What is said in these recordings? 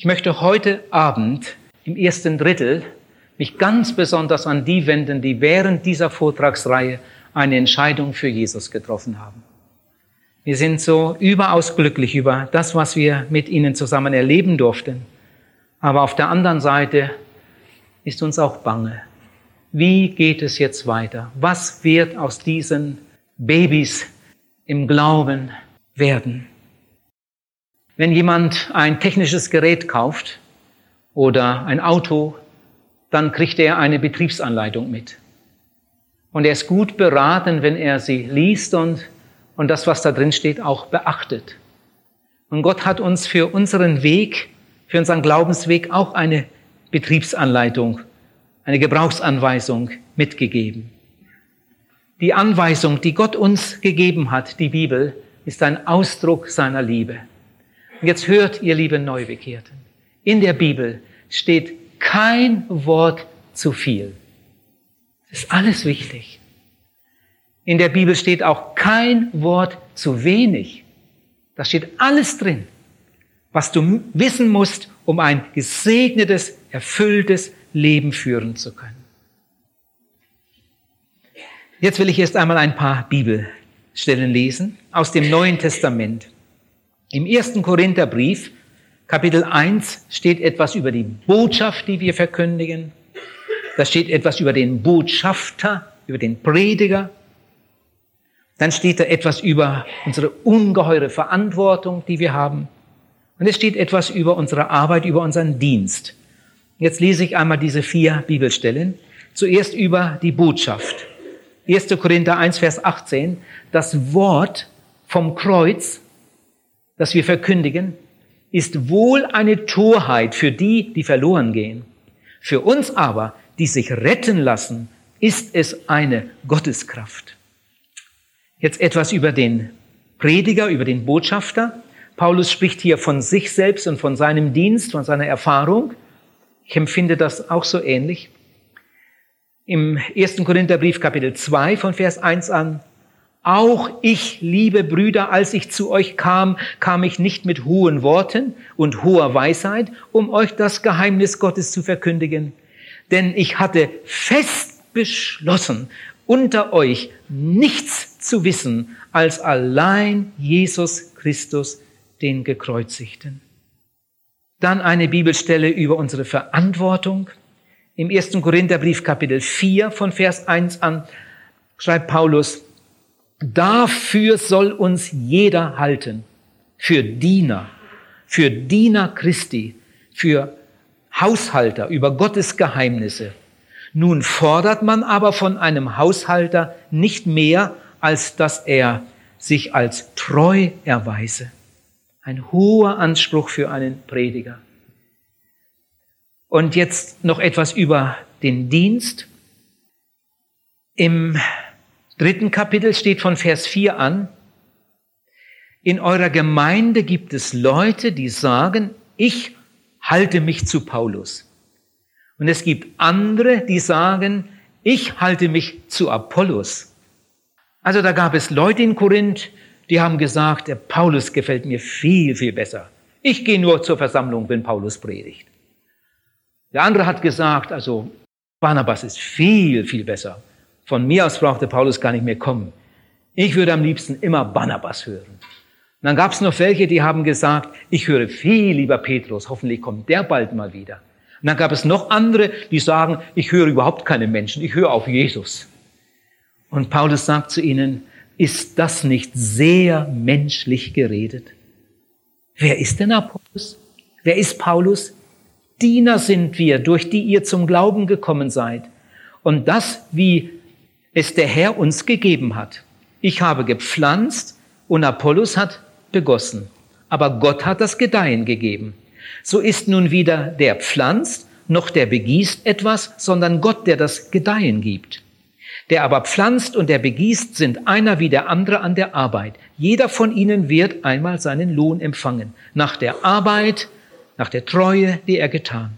Ich möchte heute Abend im ersten Drittel mich ganz besonders an die wenden, die während dieser Vortragsreihe eine Entscheidung für Jesus getroffen haben. Wir sind so überaus glücklich über das, was wir mit Ihnen zusammen erleben durften. Aber auf der anderen Seite ist uns auch bange. Wie geht es jetzt weiter? Was wird aus diesen Babys im Glauben werden? Wenn jemand ein technisches Gerät kauft oder ein Auto, dann kriegt er eine Betriebsanleitung mit. Und er ist gut beraten, wenn er sie liest und, und das, was da drin steht, auch beachtet. Und Gott hat uns für unseren Weg, für unseren Glaubensweg auch eine Betriebsanleitung, eine Gebrauchsanweisung mitgegeben. Die Anweisung, die Gott uns gegeben hat, die Bibel, ist ein Ausdruck seiner Liebe. Und jetzt hört, ihr lieben Neubekehrten, in der Bibel steht kein Wort zu viel. Das ist alles wichtig. In der Bibel steht auch kein Wort zu wenig. Da steht alles drin, was du wissen musst, um ein gesegnetes, erfülltes Leben führen zu können. Jetzt will ich erst einmal ein paar Bibelstellen lesen aus dem Neuen Testament. Im ersten Korintherbrief, Kapitel 1, steht etwas über die Botschaft, die wir verkündigen. Da steht etwas über den Botschafter, über den Prediger. Dann steht da etwas über unsere ungeheure Verantwortung, die wir haben. Und es steht etwas über unsere Arbeit, über unseren Dienst. Jetzt lese ich einmal diese vier Bibelstellen. Zuerst über die Botschaft. 1. Korinther 1, Vers 18. Das Wort vom Kreuz das wir verkündigen, ist wohl eine Torheit für die, die verloren gehen. Für uns aber, die sich retten lassen, ist es eine Gotteskraft. Jetzt etwas über den Prediger, über den Botschafter. Paulus spricht hier von sich selbst und von seinem Dienst, von seiner Erfahrung. Ich empfinde das auch so ähnlich. Im 1. Korintherbrief Kapitel 2 von Vers 1 an auch ich, liebe Brüder, als ich zu euch kam, kam ich nicht mit hohen Worten und hoher Weisheit, um euch das Geheimnis Gottes zu verkündigen. Denn ich hatte fest beschlossen, unter euch nichts zu wissen, als allein Jesus Christus, den Gekreuzigten. Dann eine Bibelstelle über unsere Verantwortung. Im 1. Korintherbrief Kapitel 4 von Vers 1 an schreibt Paulus, Dafür soll uns jeder halten. Für Diener, für Diener Christi, für Haushalter über Gottes Geheimnisse. Nun fordert man aber von einem Haushalter nicht mehr, als dass er sich als treu erweise. Ein hoher Anspruch für einen Prediger. Und jetzt noch etwas über den Dienst. Im dritten Kapitel steht von Vers 4 an, in eurer Gemeinde gibt es Leute, die sagen, ich halte mich zu Paulus. Und es gibt andere, die sagen, ich halte mich zu Apollos. Also da gab es Leute in Korinth, die haben gesagt, der Paulus gefällt mir viel, viel besser. Ich gehe nur zur Versammlung, wenn Paulus predigt. Der andere hat gesagt, also Barnabas ist viel, viel besser. Von mir aus brauchte Paulus gar nicht mehr kommen. Ich würde am liebsten immer Barnabas hören. Und dann gab es noch welche, die haben gesagt, ich höre viel lieber Petrus, hoffentlich kommt der bald mal wieder. Und dann gab es noch andere, die sagen, ich höre überhaupt keine Menschen, ich höre auf Jesus. Und Paulus sagt zu ihnen, ist das nicht sehr menschlich geredet? Wer ist denn Apollos? Wer ist Paulus? Diener sind wir, durch die ihr zum Glauben gekommen seid. Und das, wie es der Herr uns gegeben hat. Ich habe gepflanzt und Apollos hat begossen. Aber Gott hat das Gedeihen gegeben. So ist nun weder der pflanzt noch der begießt etwas, sondern Gott, der das Gedeihen gibt. Der aber pflanzt und der begießt sind einer wie der andere an der Arbeit. Jeder von ihnen wird einmal seinen Lohn empfangen, nach der Arbeit, nach der Treue, die er getan.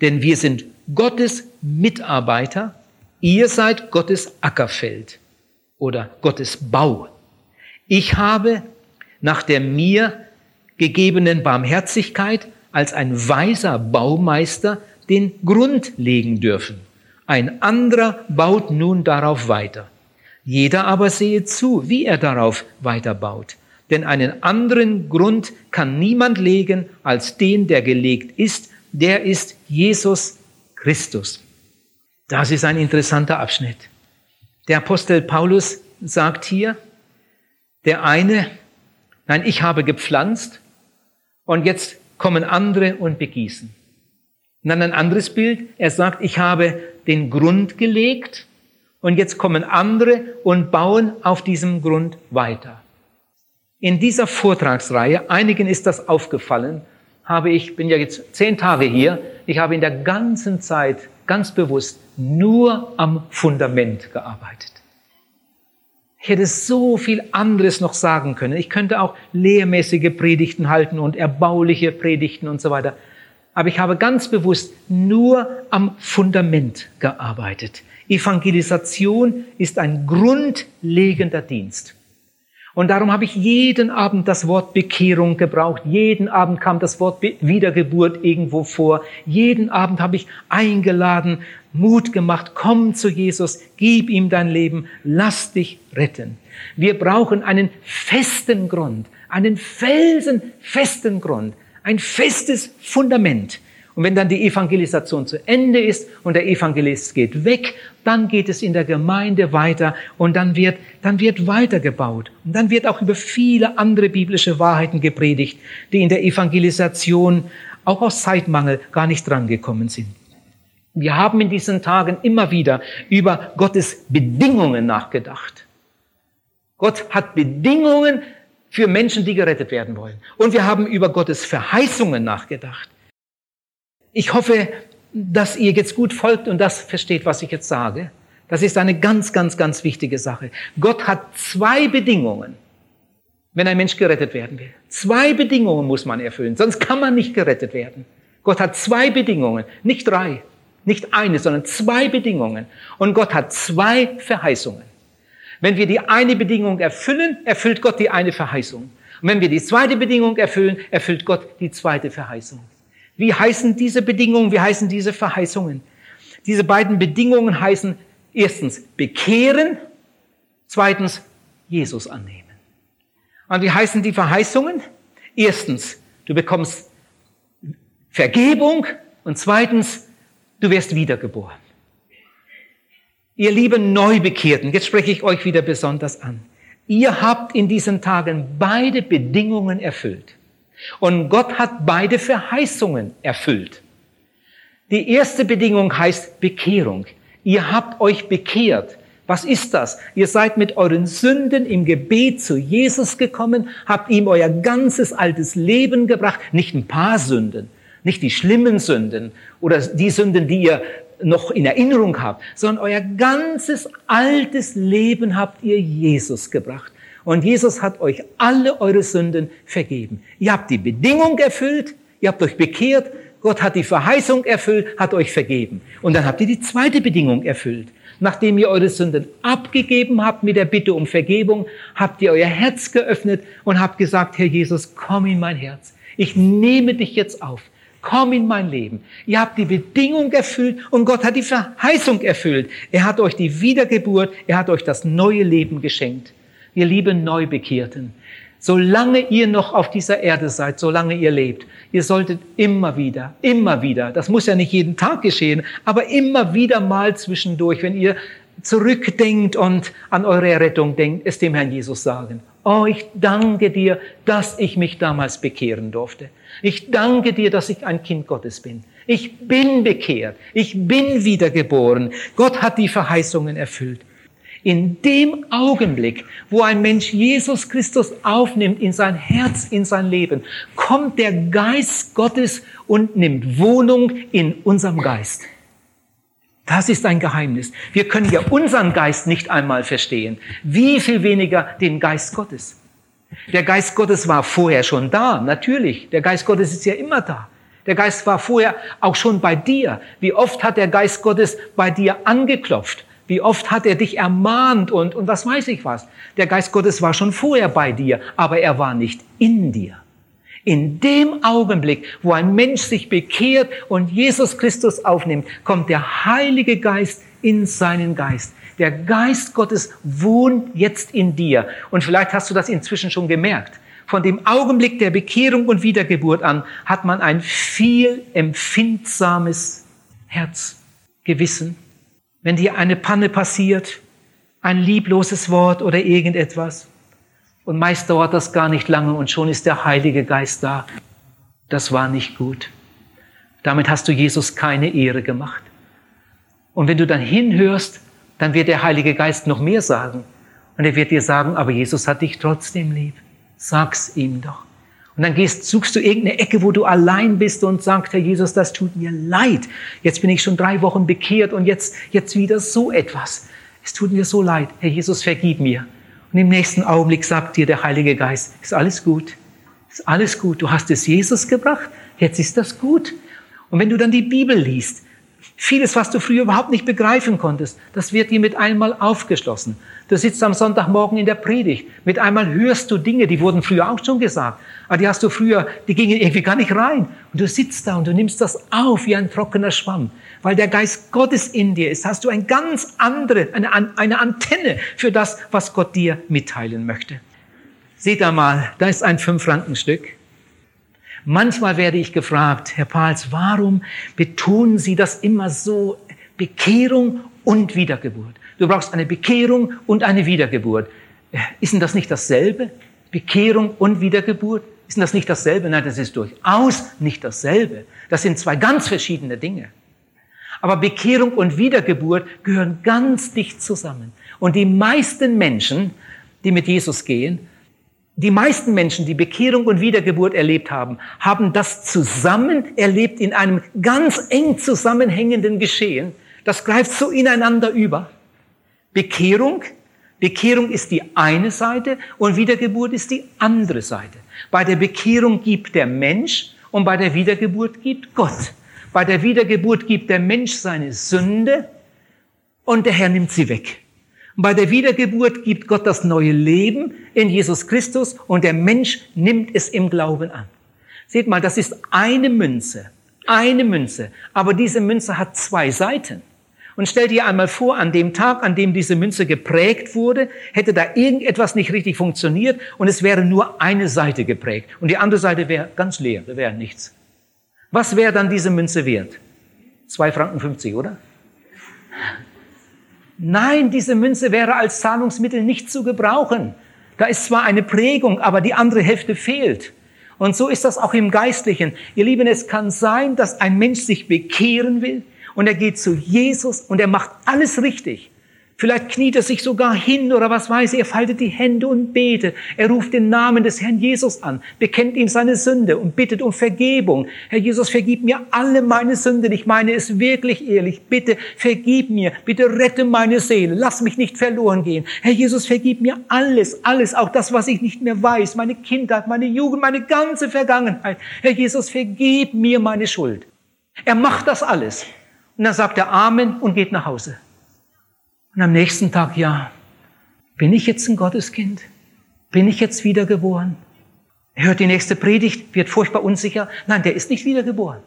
Denn wir sind Gottes Mitarbeiter Ihr seid Gottes Ackerfeld oder Gottes Bau. Ich habe nach der mir gegebenen Barmherzigkeit als ein weiser Baumeister den Grund legen dürfen. Ein anderer baut nun darauf weiter. Jeder aber sehe zu, wie er darauf weiterbaut. Denn einen anderen Grund kann niemand legen als den, der gelegt ist, der ist Jesus Christus. Das ist ein interessanter Abschnitt. Der Apostel Paulus sagt hier, der eine, nein, ich habe gepflanzt und jetzt kommen andere und begießen. Und dann ein anderes Bild, er sagt, ich habe den Grund gelegt und jetzt kommen andere und bauen auf diesem Grund weiter. In dieser Vortragsreihe, einigen ist das aufgefallen, habe ich, bin ja jetzt zehn Tage hier, ich habe in der ganzen Zeit ganz bewusst nur am Fundament gearbeitet. Ich hätte so viel anderes noch sagen können. Ich könnte auch lehrmäßige Predigten halten und erbauliche Predigten und so weiter. Aber ich habe ganz bewusst nur am Fundament gearbeitet. Evangelisation ist ein grundlegender Dienst. Und darum habe ich jeden Abend das Wort Bekehrung gebraucht. Jeden Abend kam das Wort Wiedergeburt irgendwo vor. Jeden Abend habe ich eingeladen, Mut gemacht, komm zu Jesus, gib ihm dein Leben, lass dich retten. Wir brauchen einen festen Grund, einen felsenfesten Grund, ein festes Fundament. Und wenn dann die Evangelisation zu Ende ist und der Evangelist geht weg, dann geht es in der Gemeinde weiter und dann wird, dann wird weitergebaut. Und dann wird auch über viele andere biblische Wahrheiten gepredigt, die in der Evangelisation auch aus Zeitmangel gar nicht drangekommen sind. Wir haben in diesen Tagen immer wieder über Gottes Bedingungen nachgedacht. Gott hat Bedingungen für Menschen, die gerettet werden wollen. Und wir haben über Gottes Verheißungen nachgedacht. Ich hoffe, dass ihr jetzt gut folgt und das versteht, was ich jetzt sage. Das ist eine ganz, ganz, ganz wichtige Sache. Gott hat zwei Bedingungen, wenn ein Mensch gerettet werden will. Zwei Bedingungen muss man erfüllen, sonst kann man nicht gerettet werden. Gott hat zwei Bedingungen, nicht drei, nicht eine, sondern zwei Bedingungen. Und Gott hat zwei Verheißungen. Wenn wir die eine Bedingung erfüllen, erfüllt Gott die eine Verheißung. Und wenn wir die zweite Bedingung erfüllen, erfüllt Gott die zweite Verheißung. Wie heißen diese Bedingungen? Wie heißen diese Verheißungen? Diese beiden Bedingungen heißen erstens bekehren, zweitens Jesus annehmen. Und wie heißen die Verheißungen? Erstens, du bekommst Vergebung und zweitens, du wirst wiedergeboren. Ihr lieben Neubekehrten, jetzt spreche ich euch wieder besonders an. Ihr habt in diesen Tagen beide Bedingungen erfüllt. Und Gott hat beide Verheißungen erfüllt. Die erste Bedingung heißt Bekehrung. Ihr habt euch bekehrt. Was ist das? Ihr seid mit euren Sünden im Gebet zu Jesus gekommen, habt ihm euer ganzes altes Leben gebracht, nicht ein paar Sünden, nicht die schlimmen Sünden oder die Sünden, die ihr noch in Erinnerung habt, sondern euer ganzes altes Leben habt ihr Jesus gebracht. Und Jesus hat euch alle eure Sünden vergeben. Ihr habt die Bedingung erfüllt, ihr habt euch bekehrt, Gott hat die Verheißung erfüllt, hat euch vergeben. Und dann habt ihr die zweite Bedingung erfüllt. Nachdem ihr eure Sünden abgegeben habt mit der Bitte um Vergebung, habt ihr euer Herz geöffnet und habt gesagt, Herr Jesus, komm in mein Herz. Ich nehme dich jetzt auf. Komm in mein Leben. Ihr habt die Bedingung erfüllt und Gott hat die Verheißung erfüllt. Er hat euch die Wiedergeburt, er hat euch das neue Leben geschenkt ihr lieben Neubekehrten, solange ihr noch auf dieser Erde seid, solange ihr lebt, ihr solltet immer wieder, immer wieder, das muss ja nicht jeden Tag geschehen, aber immer wieder mal zwischendurch, wenn ihr zurückdenkt und an eure Errettung denkt, es dem Herrn Jesus sagen. Oh, ich danke dir, dass ich mich damals bekehren durfte. Ich danke dir, dass ich ein Kind Gottes bin. Ich bin bekehrt. Ich bin wiedergeboren. Gott hat die Verheißungen erfüllt. In dem Augenblick, wo ein Mensch Jesus Christus aufnimmt in sein Herz, in sein Leben, kommt der Geist Gottes und nimmt Wohnung in unserem Geist. Das ist ein Geheimnis. Wir können ja unseren Geist nicht einmal verstehen. Wie viel weniger den Geist Gottes. Der Geist Gottes war vorher schon da, natürlich. Der Geist Gottes ist ja immer da. Der Geist war vorher auch schon bei dir. Wie oft hat der Geist Gottes bei dir angeklopft? Wie oft hat er dich ermahnt und, und was weiß ich was. Der Geist Gottes war schon vorher bei dir, aber er war nicht in dir. In dem Augenblick, wo ein Mensch sich bekehrt und Jesus Christus aufnimmt, kommt der Heilige Geist in seinen Geist. Der Geist Gottes wohnt jetzt in dir. Und vielleicht hast du das inzwischen schon gemerkt. Von dem Augenblick der Bekehrung und Wiedergeburt an hat man ein viel empfindsames Herz, Gewissen. Wenn dir eine Panne passiert, ein liebloses Wort oder irgendetwas, und meist dauert das gar nicht lange und schon ist der Heilige Geist da. Das war nicht gut. Damit hast du Jesus keine Ehre gemacht. Und wenn du dann hinhörst, dann wird der Heilige Geist noch mehr sagen. Und er wird dir sagen, aber Jesus hat dich trotzdem lieb. Sag's ihm doch. Und dann gehst, suchst du irgendeine Ecke, wo du allein bist und sagst, Herr Jesus, das tut mir leid. Jetzt bin ich schon drei Wochen bekehrt und jetzt, jetzt wieder so etwas. Es tut mir so leid. Herr Jesus, vergib mir. Und im nächsten Augenblick sagt dir der Heilige Geist, ist alles gut, ist alles gut. Du hast es Jesus gebracht, jetzt ist das gut. Und wenn du dann die Bibel liest, Vieles, was du früher überhaupt nicht begreifen konntest, das wird dir mit einmal aufgeschlossen. Du sitzt am Sonntagmorgen in der Predigt. Mit einmal hörst du Dinge, die wurden früher auch schon gesagt. Aber die hast du früher, die gingen irgendwie gar nicht rein. Und du sitzt da und du nimmst das auf wie ein trockener Schwamm. Weil der Geist Gottes in dir ist, hast du eine ganz andere, eine, eine Antenne für das, was Gott dir mitteilen möchte. Seht einmal, da ist ein Fünf-Franken-Stück. Manchmal werde ich gefragt, Herr Pals, warum betonen Sie das immer so? Bekehrung und Wiedergeburt. Du brauchst eine Bekehrung und eine Wiedergeburt. Ist denn das nicht dasselbe? Bekehrung und Wiedergeburt? Ist denn das nicht dasselbe? Nein, das ist durchaus nicht dasselbe. Das sind zwei ganz verschiedene Dinge. Aber Bekehrung und Wiedergeburt gehören ganz dicht zusammen. Und die meisten Menschen, die mit Jesus gehen, die meisten Menschen, die Bekehrung und Wiedergeburt erlebt haben, haben das zusammen erlebt in einem ganz eng zusammenhängenden Geschehen. Das greift so ineinander über. Bekehrung, Bekehrung ist die eine Seite und Wiedergeburt ist die andere Seite. Bei der Bekehrung gibt der Mensch und bei der Wiedergeburt gibt Gott. Bei der Wiedergeburt gibt der Mensch seine Sünde und der Herr nimmt sie weg. Bei der Wiedergeburt gibt Gott das neue Leben in Jesus Christus und der Mensch nimmt es im Glauben an. Seht mal, das ist eine Münze, eine Münze, aber diese Münze hat zwei Seiten. Und stell dir einmal vor, an dem Tag, an dem diese Münze geprägt wurde, hätte da irgendetwas nicht richtig funktioniert und es wäre nur eine Seite geprägt und die andere Seite wäre ganz leer, da wäre nichts. Was wäre dann diese Münze wert? Zwei Franken 50, oder? Nein, diese Münze wäre als Zahlungsmittel nicht zu gebrauchen. Da ist zwar eine Prägung, aber die andere Hälfte fehlt. Und so ist das auch im Geistlichen. Ihr Lieben, es kann sein, dass ein Mensch sich bekehren will und er geht zu Jesus und er macht alles richtig. Vielleicht kniet er sich sogar hin oder was weiß er, er faltet die Hände und betet. Er ruft den Namen des Herrn Jesus an, bekennt ihm seine Sünde und bittet um Vergebung. Herr Jesus, vergib mir alle meine Sünden. Ich meine es wirklich ehrlich. Bitte vergib mir. Bitte rette meine Seele. Lass mich nicht verloren gehen. Herr Jesus, vergib mir alles, alles, auch das, was ich nicht mehr weiß. Meine Kindheit, meine Jugend, meine ganze Vergangenheit. Herr Jesus, vergib mir meine Schuld. Er macht das alles. Und dann sagt er Amen und geht nach Hause. Und am nächsten Tag, ja, bin ich jetzt ein Gotteskind? Bin ich jetzt wiedergeboren? Er hört die nächste Predigt, wird furchtbar unsicher. Nein, der ist nicht wiedergeboren.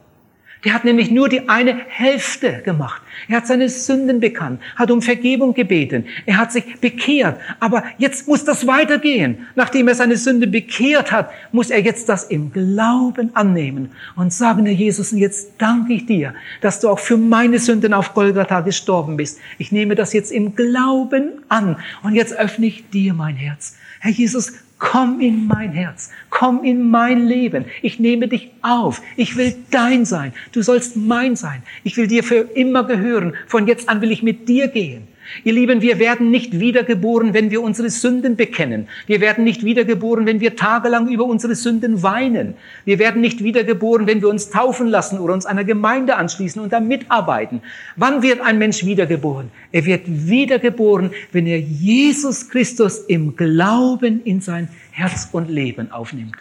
Der hat nämlich nur die eine Hälfte gemacht. Er hat seine Sünden bekannt, hat um Vergebung gebeten, er hat sich bekehrt. Aber jetzt muss das weitergehen. Nachdem er seine Sünde bekehrt hat, muss er jetzt das im Glauben annehmen und sagen, Herr Jesus, jetzt danke ich dir, dass du auch für meine Sünden auf Golgatha gestorben bist. Ich nehme das jetzt im Glauben an und jetzt öffne ich dir mein Herz. Herr Jesus, Komm in mein Herz, komm in mein Leben. Ich nehme dich auf. Ich will dein sein. Du sollst mein sein. Ich will dir für immer gehören. Von jetzt an will ich mit dir gehen. Ihr Lieben, wir werden nicht wiedergeboren, wenn wir unsere Sünden bekennen. Wir werden nicht wiedergeboren, wenn wir tagelang über unsere Sünden weinen. Wir werden nicht wiedergeboren, wenn wir uns taufen lassen oder uns einer Gemeinde anschließen und da mitarbeiten. Wann wird ein Mensch wiedergeboren? Er wird wiedergeboren, wenn er Jesus Christus im Glauben in sein Herz und Leben aufnimmt.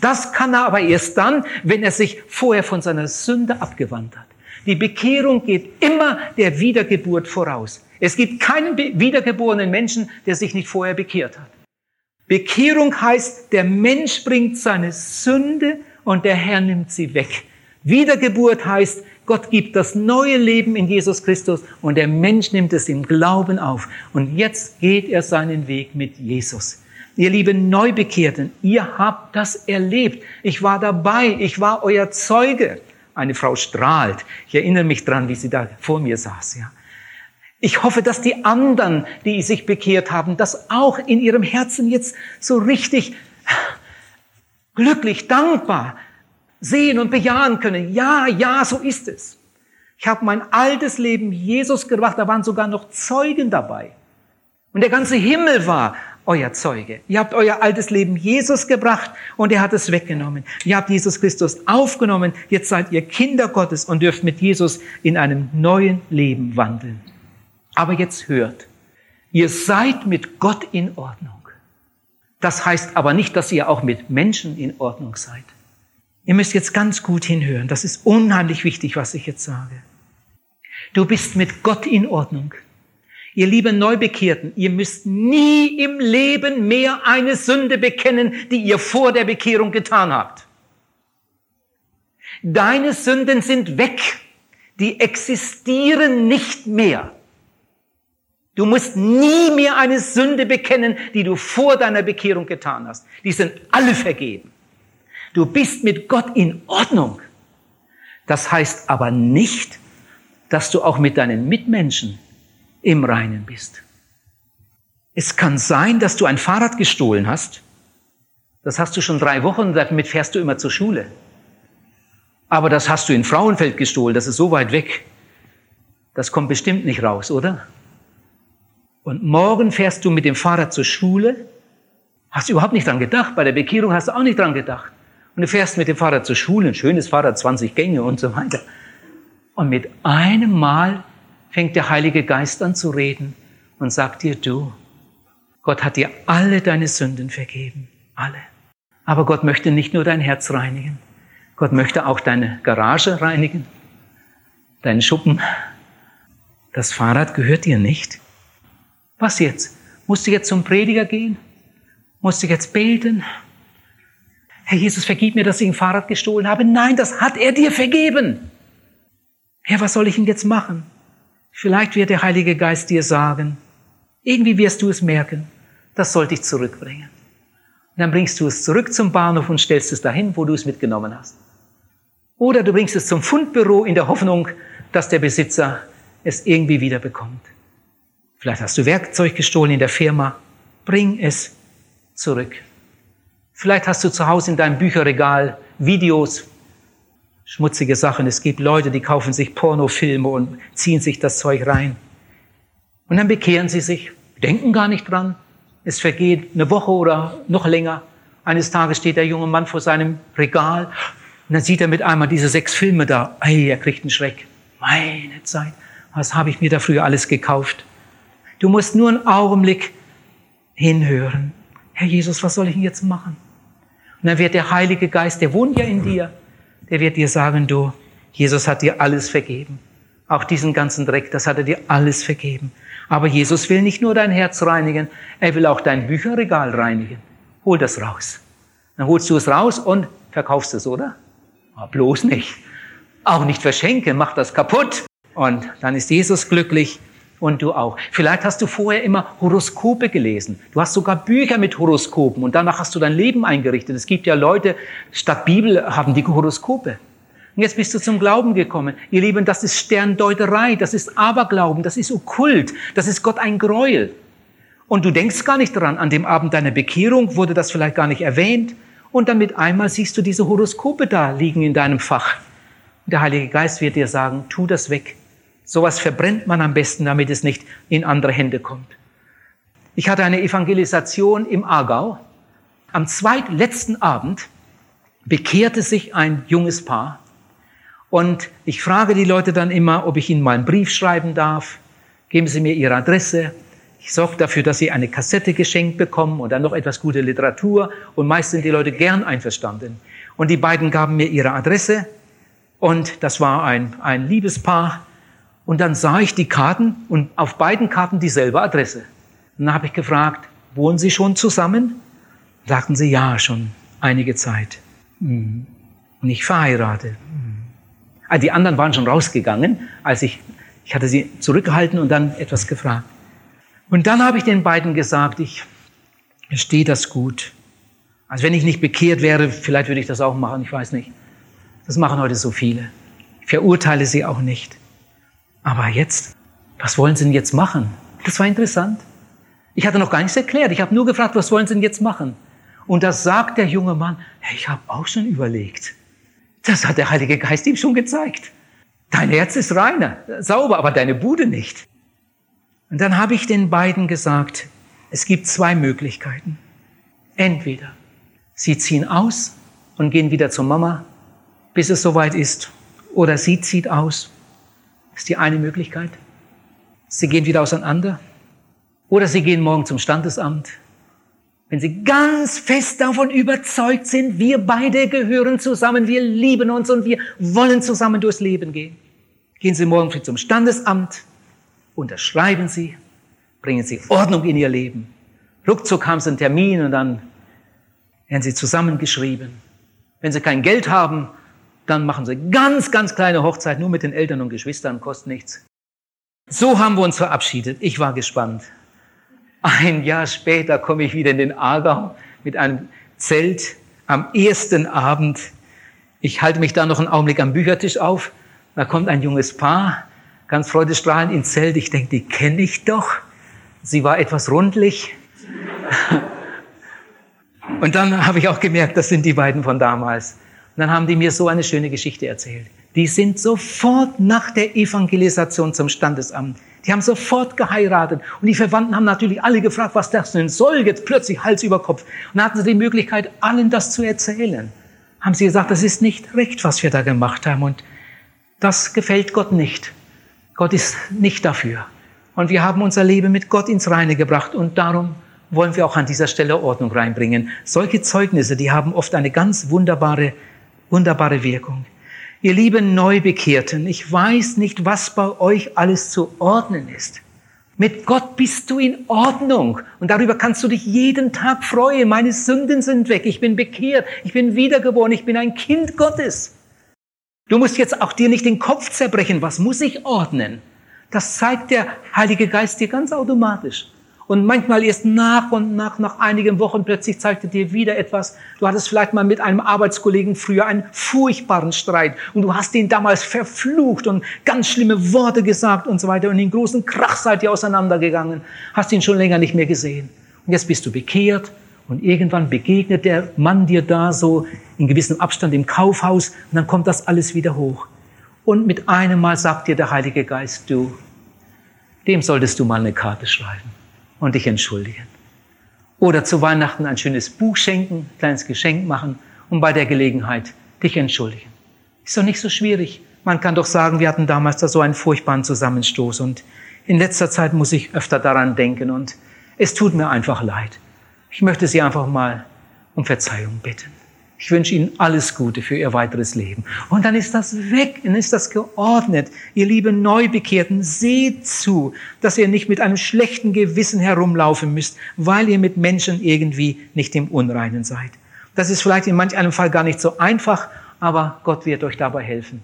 Das kann er aber erst dann, wenn er sich vorher von seiner Sünde abgewandt hat. Die Bekehrung geht immer der Wiedergeburt voraus. Es gibt keinen wiedergeborenen Menschen, der sich nicht vorher bekehrt hat. Bekehrung heißt, der Mensch bringt seine Sünde und der Herr nimmt sie weg. Wiedergeburt heißt, Gott gibt das neue Leben in Jesus Christus und der Mensch nimmt es im Glauben auf. Und jetzt geht er seinen Weg mit Jesus. Ihr lieben Neubekehrten, ihr habt das erlebt. Ich war dabei, ich war euer Zeuge. Eine Frau strahlt. Ich erinnere mich dran, wie sie da vor mir saß, ja. Ich hoffe, dass die anderen, die sich bekehrt haben, das auch in ihrem Herzen jetzt so richtig glücklich, dankbar sehen und bejahen können. Ja, ja, so ist es. Ich habe mein altes Leben Jesus gebracht, da waren sogar noch Zeugen dabei. Und der ganze Himmel war euer Zeuge. Ihr habt euer altes Leben Jesus gebracht und er hat es weggenommen. Ihr habt Jesus Christus aufgenommen. Jetzt seid ihr Kinder Gottes und dürft mit Jesus in einem neuen Leben wandeln. Aber jetzt hört, ihr seid mit Gott in Ordnung. Das heißt aber nicht, dass ihr auch mit Menschen in Ordnung seid. Ihr müsst jetzt ganz gut hinhören. Das ist unheimlich wichtig, was ich jetzt sage. Du bist mit Gott in Ordnung. Ihr lieben Neubekehrten, ihr müsst nie im Leben mehr eine Sünde bekennen, die ihr vor der Bekehrung getan habt. Deine Sünden sind weg. Die existieren nicht mehr. Du musst nie mehr eine Sünde bekennen, die du vor deiner Bekehrung getan hast. Die sind alle vergeben. Du bist mit Gott in Ordnung. Das heißt aber nicht, dass du auch mit deinen Mitmenschen im Reinen bist. Es kann sein, dass du ein Fahrrad gestohlen hast. Das hast du schon drei Wochen und damit fährst du immer zur Schule. Aber das hast du in Frauenfeld gestohlen, das ist so weit weg. Das kommt bestimmt nicht raus, oder? Und morgen fährst du mit dem Fahrrad zur Schule. Hast du überhaupt nicht dran gedacht. Bei der Bekehrung hast du auch nicht dran gedacht. Und du fährst mit dem Fahrrad zur Schule, ein schönes Fahrrad, 20 Gänge und so weiter. Und mit einem Mal fängt der Heilige Geist an zu reden und sagt dir, du, Gott hat dir alle deine Sünden vergeben. Alle. Aber Gott möchte nicht nur dein Herz reinigen. Gott möchte auch deine Garage reinigen, deinen Schuppen. Das Fahrrad gehört dir nicht. Was jetzt? Musst du jetzt zum Prediger gehen? Musst du jetzt beten? Herr Jesus, vergib mir, dass ich ein Fahrrad gestohlen habe. Nein, das hat er dir vergeben. Herr, was soll ich denn jetzt machen? Vielleicht wird der Heilige Geist dir sagen, irgendwie wirst du es merken, das sollte ich zurückbringen. Und dann bringst du es zurück zum Bahnhof und stellst es dahin, wo du es mitgenommen hast. Oder du bringst es zum Fundbüro in der Hoffnung, dass der Besitzer es irgendwie wieder bekommt. Vielleicht hast du Werkzeug gestohlen in der Firma. Bring es zurück. Vielleicht hast du zu Hause in deinem Bücherregal Videos, schmutzige Sachen. Es gibt Leute, die kaufen sich Pornofilme und ziehen sich das Zeug rein. Und dann bekehren sie sich, denken gar nicht dran. Es vergeht eine Woche oder noch länger. Eines Tages steht der junge Mann vor seinem Regal und dann sieht er mit einmal diese sechs Filme da. Ey, er kriegt einen Schreck. Meine Zeit, was habe ich mir da früher alles gekauft? Du musst nur einen Augenblick hinhören. Herr Jesus, was soll ich denn jetzt machen? Und dann wird der Heilige Geist, der wohnt ja in dir, der wird dir sagen, du, Jesus hat dir alles vergeben. Auch diesen ganzen Dreck, das hat er dir alles vergeben. Aber Jesus will nicht nur dein Herz reinigen, er will auch dein Bücherregal reinigen. Hol das raus. Dann holst du es raus und verkaufst es, oder? Aber bloß nicht. Auch nicht verschenken, mach das kaputt. Und dann ist Jesus glücklich und du auch. Vielleicht hast du vorher immer Horoskope gelesen. Du hast sogar Bücher mit Horoskopen und danach hast du dein Leben eingerichtet. Es gibt ja Leute, statt Bibel haben die Horoskope. Und jetzt bist du zum Glauben gekommen. Ihr Lieben, das ist Sterndeuterei, das ist Aberglauben, das ist Okkult, das ist Gott ein Gräuel. Und du denkst gar nicht daran, an dem Abend deiner Bekehrung wurde das vielleicht gar nicht erwähnt. Und dann mit einmal siehst du diese Horoskope da liegen in deinem Fach. Der Heilige Geist wird dir sagen, tu das weg. Sowas verbrennt man am besten, damit es nicht in andere Hände kommt. Ich hatte eine Evangelisation im Aargau. Am zweitletzten Abend bekehrte sich ein junges Paar. Und ich frage die Leute dann immer, ob ich ihnen mal einen Brief schreiben darf. Geben Sie mir Ihre Adresse. Ich sorge dafür, dass Sie eine Kassette geschenkt bekommen und dann noch etwas gute Literatur. Und meist sind die Leute gern einverstanden. Und die beiden gaben mir ihre Adresse. Und das war ein, ein Liebespaar. Und dann sah ich die Karten und auf beiden Karten dieselbe Adresse. Und dann habe ich gefragt, wohnen Sie schon zusammen? Sagten sie, ja, schon einige Zeit. Hm. Nicht verheiratet. Hm. Ah, die anderen waren schon rausgegangen, als ich, ich hatte sie zurückgehalten und dann etwas gefragt. Und dann habe ich den beiden gesagt, ich verstehe das gut. Also wenn ich nicht bekehrt wäre, vielleicht würde ich das auch machen, ich weiß nicht. Das machen heute so viele. Ich verurteile sie auch nicht. Aber jetzt, was wollen sie denn jetzt machen? Das war interessant. Ich hatte noch gar nichts erklärt. Ich habe nur gefragt, was wollen sie denn jetzt machen? Und da sagt der junge Mann, ich habe auch schon überlegt. Das hat der Heilige Geist ihm schon gezeigt. Dein Herz ist reiner, sauber, aber deine Bude nicht. Und dann habe ich den beiden gesagt, es gibt zwei Möglichkeiten. Entweder sie ziehen aus und gehen wieder zur Mama, bis es soweit ist, oder sie zieht aus. Ist die eine Möglichkeit. Sie gehen wieder auseinander. Oder sie gehen morgen zum Standesamt. Wenn sie ganz fest davon überzeugt sind, wir beide gehören zusammen, wir lieben uns und wir wollen zusammen durchs Leben gehen. Gehen Sie morgen zum Standesamt, unterschreiben Sie, bringen Sie Ordnung in Ihr Leben. Ruckzuck haben Sie einen Termin und dann werden Sie zusammengeschrieben. Wenn Sie kein Geld haben, dann machen Sie ganz, ganz kleine Hochzeit, nur mit den Eltern und Geschwistern, kostet nichts. So haben wir uns verabschiedet. Ich war gespannt. Ein Jahr später komme ich wieder in den Aargau mit einem Zelt am ersten Abend. Ich halte mich da noch einen Augenblick am Büchertisch auf. Da kommt ein junges Paar, ganz freudestrahlend ins Zelt. Ich denke, die kenne ich doch. Sie war etwas rundlich. Und dann habe ich auch gemerkt, das sind die beiden von damals. Und dann haben die mir so eine schöne Geschichte erzählt. Die sind sofort nach der Evangelisation zum Standesamt. Die haben sofort geheiratet. Und die Verwandten haben natürlich alle gefragt, was das denn soll, jetzt plötzlich Hals über Kopf. Und dann hatten sie die Möglichkeit, allen das zu erzählen. Haben sie gesagt, das ist nicht recht, was wir da gemacht haben. Und das gefällt Gott nicht. Gott ist nicht dafür. Und wir haben unser Leben mit Gott ins Reine gebracht. Und darum wollen wir auch an dieser Stelle Ordnung reinbringen. Solche Zeugnisse, die haben oft eine ganz wunderbare, wunderbare Wirkung. Ihr lieben Neubekehrten, ich weiß nicht, was bei euch alles zu ordnen ist. Mit Gott bist du in Ordnung und darüber kannst du dich jeden Tag freuen. Meine Sünden sind weg, ich bin bekehrt, ich bin wiedergeboren, ich bin ein Kind Gottes. Du musst jetzt auch dir nicht den Kopf zerbrechen, was muss ich ordnen? Das zeigt der Heilige Geist dir ganz automatisch. Und manchmal erst nach und nach, nach einigen Wochen plötzlich zeigte dir wieder etwas. Du hattest vielleicht mal mit einem Arbeitskollegen früher einen furchtbaren Streit und du hast ihn damals verflucht und ganz schlimme Worte gesagt und so weiter und in großen Krach seid ihr auseinandergegangen. Hast ihn schon länger nicht mehr gesehen. Und jetzt bist du bekehrt und irgendwann begegnet der Mann dir da so in gewissem Abstand im Kaufhaus und dann kommt das alles wieder hoch. Und mit einem Mal sagt dir der Heilige Geist, du, dem solltest du mal eine Karte schreiben und dich entschuldigen. Oder zu Weihnachten ein schönes Buch schenken, ein kleines Geschenk machen und bei der Gelegenheit dich entschuldigen. Ist doch nicht so schwierig. Man kann doch sagen, wir hatten damals da so einen furchtbaren Zusammenstoß und in letzter Zeit muss ich öfter daran denken und es tut mir einfach leid. Ich möchte Sie einfach mal um Verzeihung bitten. Ich wünsche Ihnen alles Gute für Ihr weiteres Leben. Und dann ist das weg, dann ist das geordnet. Ihr lieben Neubekehrten, seht zu, dass ihr nicht mit einem schlechten Gewissen herumlaufen müsst, weil ihr mit Menschen irgendwie nicht im Unreinen seid. Das ist vielleicht in manch einem Fall gar nicht so einfach, aber Gott wird euch dabei helfen.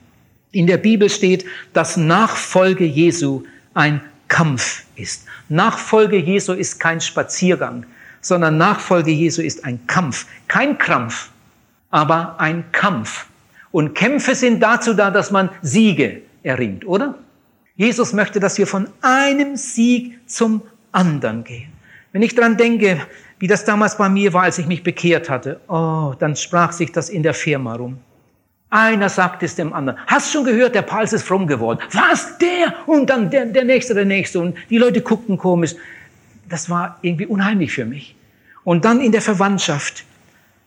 In der Bibel steht, dass Nachfolge Jesu ein Kampf ist. Nachfolge Jesu ist kein Spaziergang, sondern Nachfolge Jesu ist ein Kampf, kein Krampf aber ein Kampf. Und Kämpfe sind dazu da, dass man Siege erringt, oder? Jesus möchte, dass wir von einem Sieg zum anderen gehen. Wenn ich dran denke, wie das damals bei mir war, als ich mich bekehrt hatte, oh, dann sprach sich das in der Firma rum. Einer sagt es dem anderen. Hast schon gehört, der Pals ist fromm geworden. Was? Der? Und dann der, der Nächste, der Nächste. Und die Leute guckten komisch. Das war irgendwie unheimlich für mich. Und dann in der Verwandtschaft.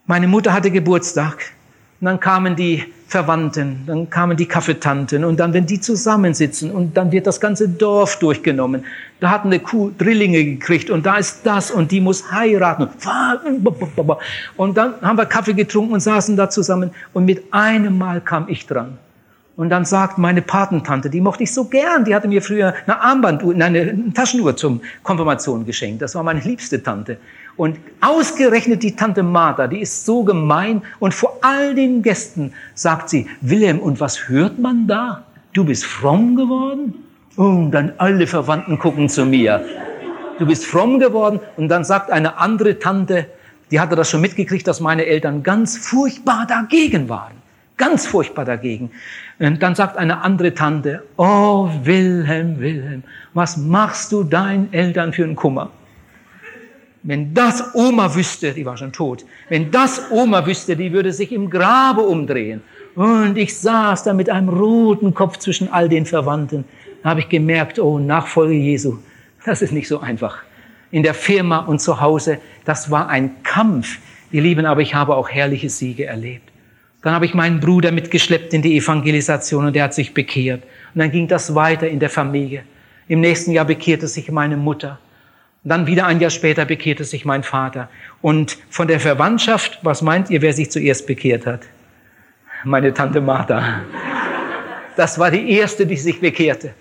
Meine Mutter hatte Geburtstag. Und dann kamen die Verwandten, dann kamen die Kaffeetanten und dann, wenn die zusammensitzen und dann wird das ganze Dorf durchgenommen. Da hat eine Kuh Drillinge gekriegt und da ist das und die muss heiraten. Und dann haben wir Kaffee getrunken und saßen da zusammen und mit einem Mal kam ich dran. Und dann sagt meine Patentante, die mochte ich so gern, die hatte mir früher eine Armbanduhr, eine Taschenuhr zum Konfirmation geschenkt. Das war meine liebste Tante. Und ausgerechnet die Tante Martha, die ist so gemein und vor all den Gästen sagt sie, Wilhelm, und was hört man da? Du bist fromm geworden? Und dann alle Verwandten gucken zu mir. Du bist fromm geworden? Und dann sagt eine andere Tante, die hatte das schon mitgekriegt, dass meine Eltern ganz furchtbar dagegen waren. Ganz furchtbar dagegen. Und dann sagt eine andere Tante, oh Wilhelm, Wilhelm, was machst du deinen Eltern für einen Kummer? Wenn das Oma wüsste, die war schon tot, wenn das Oma wüsste, die würde sich im Grabe umdrehen. Und ich saß da mit einem roten Kopf zwischen all den Verwandten. Da habe ich gemerkt, oh, Nachfolge Jesu, das ist nicht so einfach. In der Firma und zu Hause, das war ein Kampf. Ihr Lieben, aber ich habe auch herrliche Siege erlebt. Dann habe ich meinen Bruder mitgeschleppt in die Evangelisation und er hat sich bekehrt. Und dann ging das weiter in der Familie. Im nächsten Jahr bekehrte sich meine Mutter. Dann wieder ein Jahr später bekehrte sich mein Vater. Und von der Verwandtschaft, was meint ihr, wer sich zuerst bekehrt hat? Meine Tante Martha. Das war die erste, die sich bekehrte.